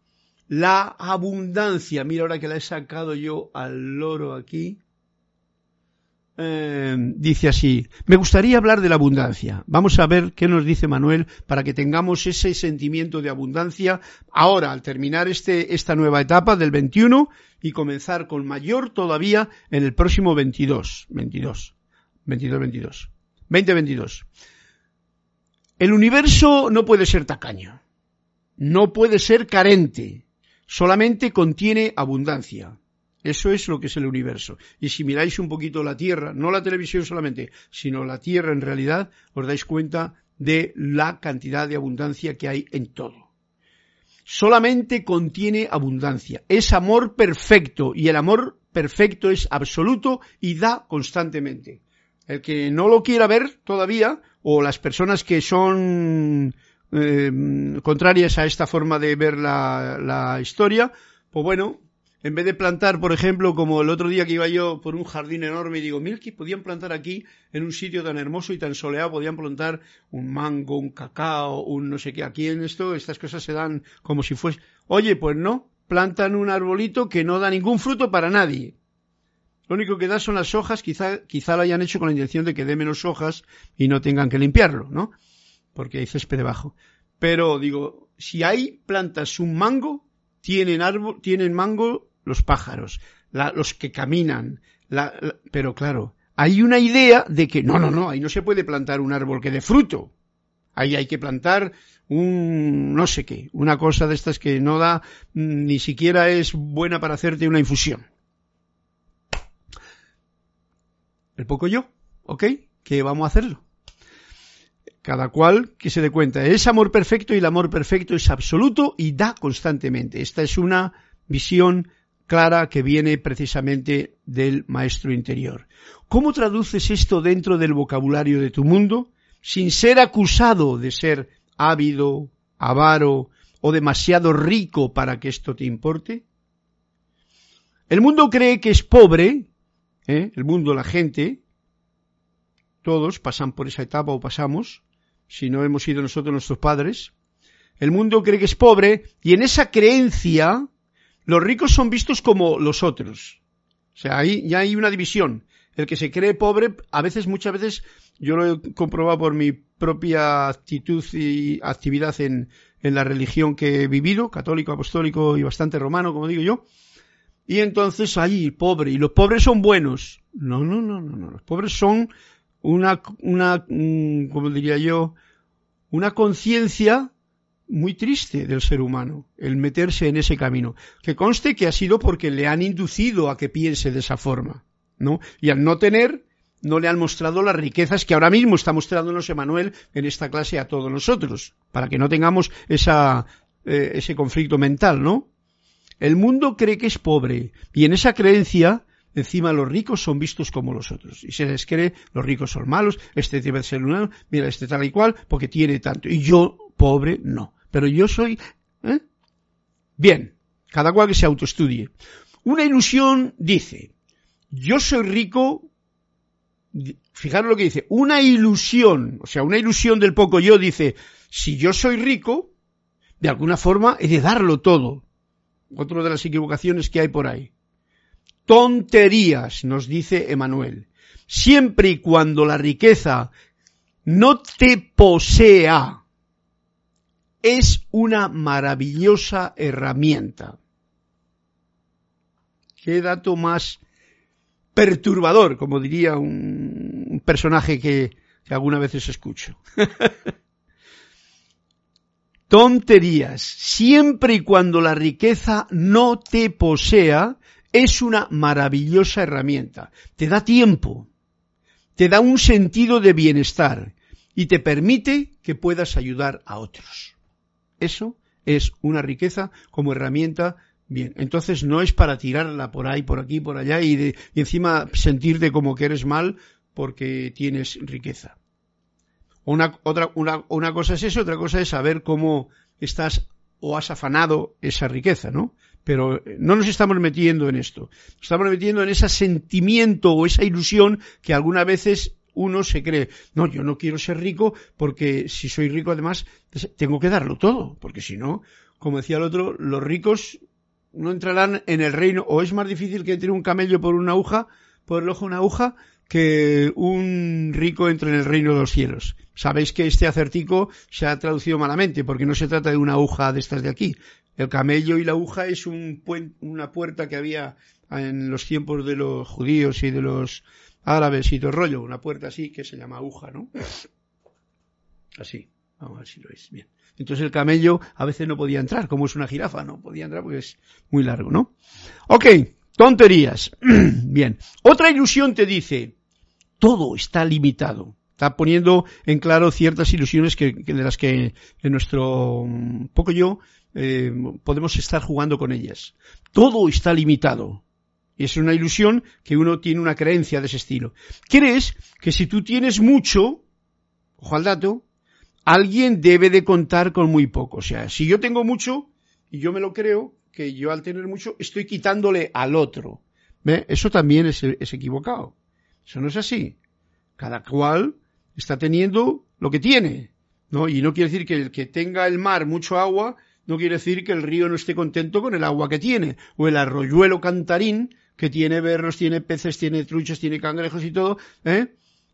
la abundancia. Mira ahora que la he sacado yo al loro aquí. Eh, dice así, me gustaría hablar de la abundancia. Vamos a ver qué nos dice Manuel para que tengamos ese sentimiento de abundancia ahora, al terminar este, esta nueva etapa del 21 y comenzar con mayor todavía en el próximo 22, 22, 22, 22, 2022. El universo no puede ser tacaño, no puede ser carente, solamente contiene abundancia. Eso es lo que es el universo. Y si miráis un poquito la Tierra, no la televisión solamente, sino la Tierra en realidad, os dais cuenta de la cantidad de abundancia que hay en todo. Solamente contiene abundancia. Es amor perfecto y el amor perfecto es absoluto y da constantemente. El que no lo quiera ver todavía, o las personas que son eh, contrarias a esta forma de ver la, la historia, pues bueno, en vez de plantar, por ejemplo, como el otro día que iba yo por un jardín enorme y digo, mira que podían plantar aquí, en un sitio tan hermoso y tan soleado, podían plantar un mango, un cacao, un no sé qué. Aquí en esto, estas cosas se dan como si fuese. Oye, pues no, plantan un arbolito que no da ningún fruto para nadie. Lo único que da son las hojas, quizá, quizá lo hayan hecho con la intención de que dé menos hojas y no tengan que limpiarlo, ¿no? Porque hay césped debajo. Pero digo, si hay plantas un mango, tienen árbol, tienen mango los pájaros, los que caminan, pero claro, hay una idea de que no, no, no, ahí no se puede plantar un árbol que dé fruto. Ahí hay que plantar un no sé qué, una cosa de estas que no da, mm, ni siquiera es buena para hacerte una infusión. El poco yo, ¿ok? Que vamos a hacerlo. Cada cual que se dé cuenta. Es amor perfecto y el amor perfecto es absoluto y da constantemente. Esta es una visión clara que viene precisamente del maestro interior. ¿Cómo traduces esto dentro del vocabulario de tu mundo sin ser acusado de ser ávido, avaro o demasiado rico para que esto te importe? El mundo cree que es pobre, ¿eh? el mundo, la gente, todos pasan por esa etapa o pasamos, si no hemos sido nosotros nuestros padres. El mundo cree que es pobre y en esa creencia los ricos son vistos como los otros. O sea, ahí ya hay una división. El que se cree pobre, a veces, muchas veces, yo lo he comprobado por mi propia actitud y actividad en, en la religión que he vivido, católico, apostólico y bastante romano, como digo yo, y entonces ahí, pobre, y los pobres son buenos. No, no, no, no, no. Los pobres son una, una, mm, como diría yo, una conciencia muy triste del ser humano, el meterse en ese camino. Que conste que ha sido porque le han inducido a que piense de esa forma, ¿no? Y al no tener, no le han mostrado las riquezas que ahora mismo está mostrándonos Emanuel en esta clase a todos nosotros, para que no tengamos esa, eh, ese conflicto mental, ¿no? El mundo cree que es pobre y en esa creencia encima los ricos son vistos como los otros. Y se les cree, los ricos son malos, este debe ser un mira, este tal y cual, porque tiene tanto. Y yo, pobre, no. Pero yo soy... ¿eh? Bien, cada cual que se autoestudie. Una ilusión dice, yo soy rico, fijaros lo que dice, una ilusión, o sea, una ilusión del poco yo dice, si yo soy rico, de alguna forma he de darlo todo. Otra de las equivocaciones que hay por ahí. Tonterías, nos dice Emanuel. Siempre y cuando la riqueza no te posea, es una maravillosa herramienta. Qué dato más perturbador, como diría un personaje que, que alguna vez escucho. tonterías, siempre y cuando la riqueza no te posea, es una maravillosa herramienta. Te da tiempo, te da un sentido de bienestar y te permite que puedas ayudar a otros. Eso es una riqueza como herramienta bien. Entonces no es para tirarla por ahí, por aquí, por allá y, encima sentirte como que eres mal porque tienes riqueza. Una, otra, una, una cosa es eso, otra cosa es saber cómo estás o has afanado esa riqueza, ¿no? Pero eh, no nos estamos metiendo en esto. Estamos metiendo en ese sentimiento o esa ilusión que algunas veces uno se cree, no, yo no quiero ser rico porque si soy rico además tengo que darlo todo, porque si no, como decía el otro, los ricos no entrarán en el reino, o es más difícil que entre un camello por una aguja, por el ojo una aguja, que un rico entre en el reino de los cielos. Sabéis que este acertico se ha traducido malamente, porque no se trata de una aguja de estas de aquí. El camello y la aguja es un una puerta que había en los tiempos de los judíos y de los árabes y todo el rollo, una puerta así que se llama aguja, ¿no? Así, vamos a ver si lo veis bien. Entonces el camello a veces no podía entrar, como es una jirafa, no podía entrar porque es muy largo, ¿no? Ok, tonterías. bien, otra ilusión te dice, todo está limitado. Está poniendo en claro ciertas ilusiones que, de las que en nuestro mm, poco yo eh, podemos estar jugando con ellas. Todo está limitado. Y es una ilusión que uno tiene una creencia de ese estilo. ¿Crees que si tú tienes mucho, ojo al dato, alguien debe de contar con muy poco? O sea, si yo tengo mucho y yo me lo creo, que yo al tener mucho estoy quitándole al otro. ¿Ve? Eso también es, es equivocado. Eso no es así. Cada cual está teniendo lo que tiene, ¿no? Y no quiere decir que el que tenga el mar mucho agua, no quiere decir que el río no esté contento con el agua que tiene, o el arroyuelo cantarín, que tiene berros, tiene peces, tiene truchas, tiene cangrejos y todo, ¿eh?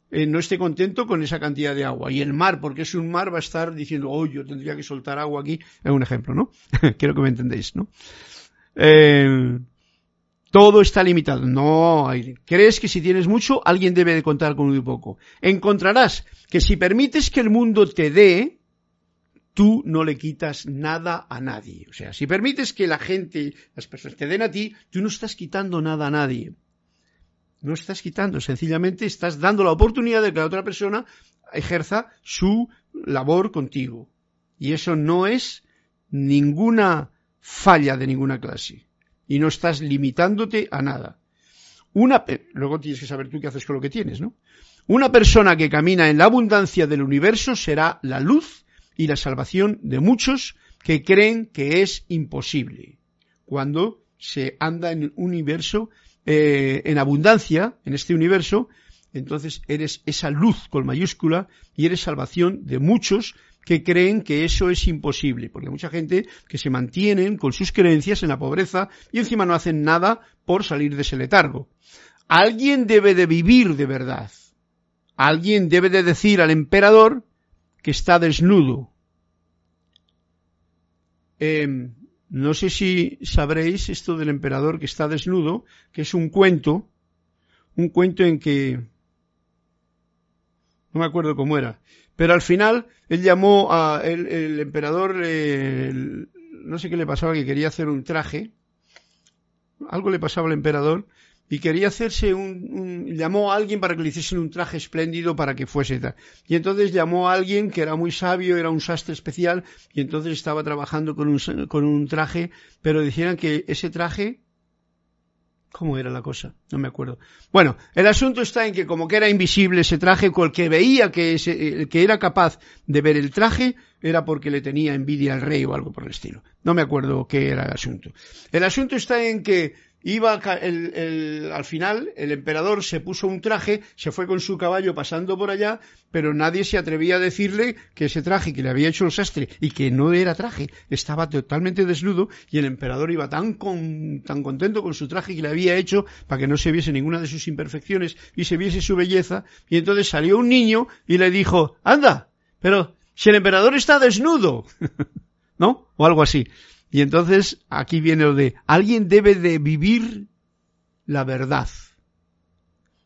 ¿eh? no esté contento con esa cantidad de agua. Y el mar, porque es un mar, va a estar diciendo, oh, yo tendría que soltar agua aquí. Es un ejemplo, ¿no? Quiero que me entendéis, ¿no? Eh, todo está limitado. No, crees que si tienes mucho, alguien debe de contar con muy poco. Encontrarás que si permites que el mundo te dé, tú no le quitas nada a nadie. O sea, si permites que la gente, las personas te den a ti, tú no estás quitando nada a nadie. No estás quitando, sencillamente estás dando la oportunidad de que la otra persona ejerza su labor contigo. Y eso no es ninguna falla de ninguna clase y no estás limitándote a nada. Una, luego tienes que saber tú qué haces con lo que tienes, ¿no? Una persona que camina en la abundancia del universo será la luz y la salvación de muchos que creen que es imposible. Cuando se anda en un universo eh, en abundancia, en este universo, entonces eres esa luz con mayúscula y eres salvación de muchos que creen que eso es imposible, porque hay mucha gente que se mantienen con sus creencias en la pobreza y encima no hacen nada por salir de ese letargo. Alguien debe de vivir de verdad. Alguien debe de decir al emperador que está desnudo. Em, no sé si sabréis esto del emperador que está desnudo, que es un cuento, un cuento en que no me acuerdo cómo era, pero al final él llamó a el, emperador, no sé qué le pasaba, que quería hacer un traje, algo le pasaba al emperador y quería hacerse un, llamó a alguien para que le hiciesen un traje espléndido para que fuese tal. Y entonces llamó a alguien que era muy sabio, era un sastre especial, y entonces estaba trabajando con un, con un traje, pero decían que ese traje, ¿cómo era la cosa? No me acuerdo. Bueno, el asunto está en que como que era invisible ese traje, que veía que, ese, que era capaz de ver el traje, era porque le tenía envidia al rey o algo por el estilo. No me acuerdo qué era el asunto. El asunto está en que iba el, al final el emperador se puso un traje, se fue con su caballo pasando por allá, pero nadie se atrevía a decirle que ese traje que le había hecho el sastre y que no era traje, estaba totalmente desnudo y el emperador iba tan, tan contento con su traje que le había hecho para que no se viese ninguna de sus imperfecciones y se viese su belleza y entonces salió un niño y le dijo, anda, pero si el emperador está desnudo, ¿no? O algo así. Y entonces aquí viene lo de, alguien debe de vivir la verdad.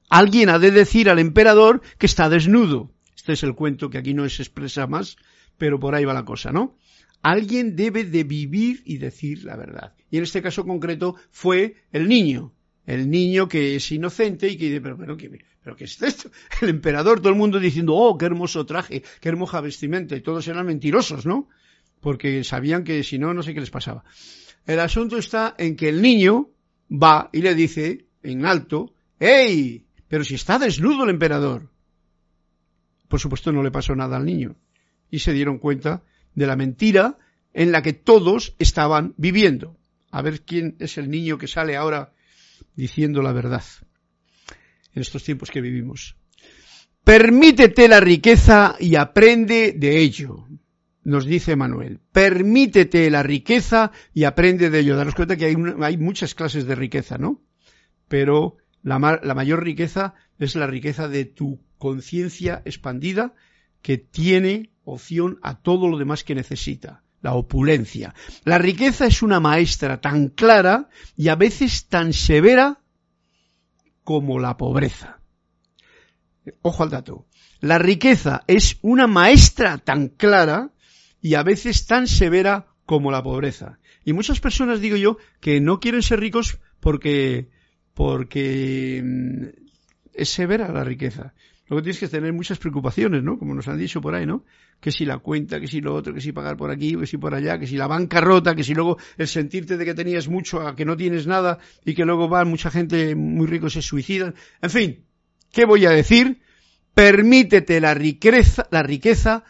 Alguien ha de decir al emperador que está desnudo. Este es el cuento que aquí no se expresa más, pero por ahí va la cosa, ¿no? Alguien debe de vivir y decir la verdad. Y en este caso concreto fue el niño. El niño que es inocente y que dice, pero, pero, ¿qué, pero ¿qué es esto? El emperador, todo el mundo diciendo, oh, qué hermoso traje, qué hermosa vestimenta, y todos eran mentirosos, ¿no? Porque sabían que si no, no sé qué les pasaba. El asunto está en que el niño va y le dice en alto, ¡Ey! Pero si está desnudo el emperador. Por supuesto no le pasó nada al niño. Y se dieron cuenta de la mentira en la que todos estaban viviendo. A ver quién es el niño que sale ahora diciendo la verdad en estos tiempos que vivimos. Permítete la riqueza y aprende de ello nos dice Manuel, permítete la riqueza y aprende de ello. Daros cuenta que hay, muchas clases de riqueza, ¿no? Pero la, mayor riqueza es la riqueza de tu conciencia expandida que tiene opción a todo lo demás que necesita, la opulencia. La riqueza es una maestra tan clara y a veces tan severa como la pobreza. Ojo al dato. La riqueza es una maestra tan clara y a veces tan severa como la pobreza. Y muchas personas, digo yo, que no quieren ser ricos porque, porque mm, es severa la riqueza. Luego tienes que tener muchas preocupaciones, ¿no? Como nos han dicho por ahí, ¿no? Que si la cuenta, que si lo otro, que si pagar por aquí, que si por allá, que si la banca rota, que si luego el sentirte de que tenías mucho a que no tienes nada y que luego va mucha gente muy rico se suicidan. En fin, ¿qué voy a decir? Permítete la riqueza, la riqueza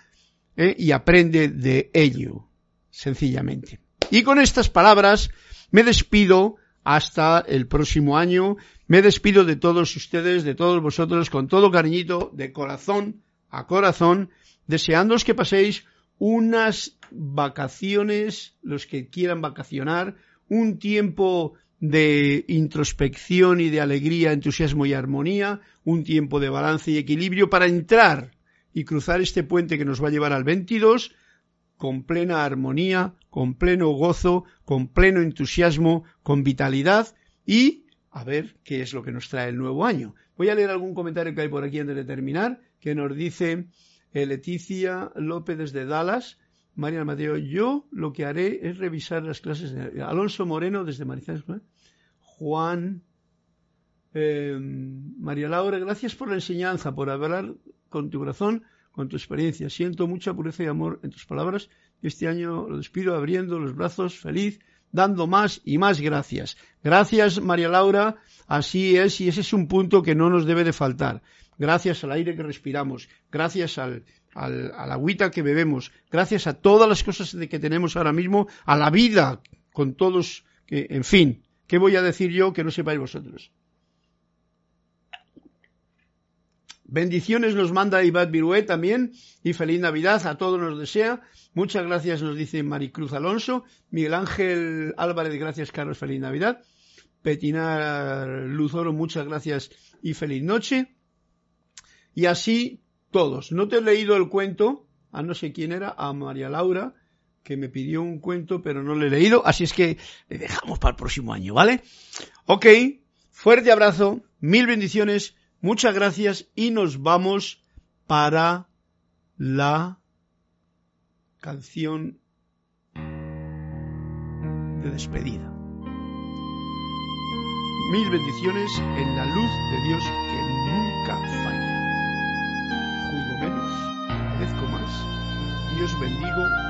¿eh? y aprende de ello, sencillamente. Y con estas palabras me despido hasta el próximo año. Me despido de todos ustedes, de todos vosotros, con todo cariñito, de corazón a corazón, deseándoos que paséis unas vacaciones, los que quieran vacacionar, un tiempo de introspección y de alegría, entusiasmo y armonía, un tiempo de balance y equilibrio para entrar y cruzar este puente que nos va a llevar al 22 con plena armonía, con pleno gozo, con pleno entusiasmo, con vitalidad y a ver qué es lo que nos trae el nuevo año. Voy a leer algún comentario que hay por aquí antes de terminar, que nos dice eh, Leticia López desde Dallas, María Mateo, yo lo que haré es revisar las clases de Alonso Moreno desde Marizales, Juan, eh, María Laura, gracias por la enseñanza, por hablar con tu corazón, con tu experiencia. Siento mucha pureza y amor en tus palabras. Este año lo despido abriendo los brazos, feliz, dando más y más gracias. Gracias, María Laura. Así es, y ese es un punto que no nos debe de faltar. Gracias al aire que respiramos, gracias al, al, a agüita que bebemos, gracias a todas las cosas de que tenemos ahora mismo, a la vida con todos, que, en fin, ¿qué voy a decir yo que no sepáis vosotros? Bendiciones nos manda Ibad Virué también y feliz Navidad a todos nos desea. Muchas gracias nos dice Maricruz Alonso. Miguel Ángel Álvarez, gracias Carlos, feliz Navidad. Petinar Luzoro, muchas gracias y feliz noche. Y así todos. No te he leído el cuento, a no sé quién era, a María Laura, que me pidió un cuento, pero no lo he leído, así es que le dejamos para el próximo año, ¿vale? Ok, fuerte abrazo, mil bendiciones, muchas gracias y nos vamos para la canción de despedida. Mil bendiciones en la luz de Dios que nunca falla. Juzgo menos, agradezco más y os bendigo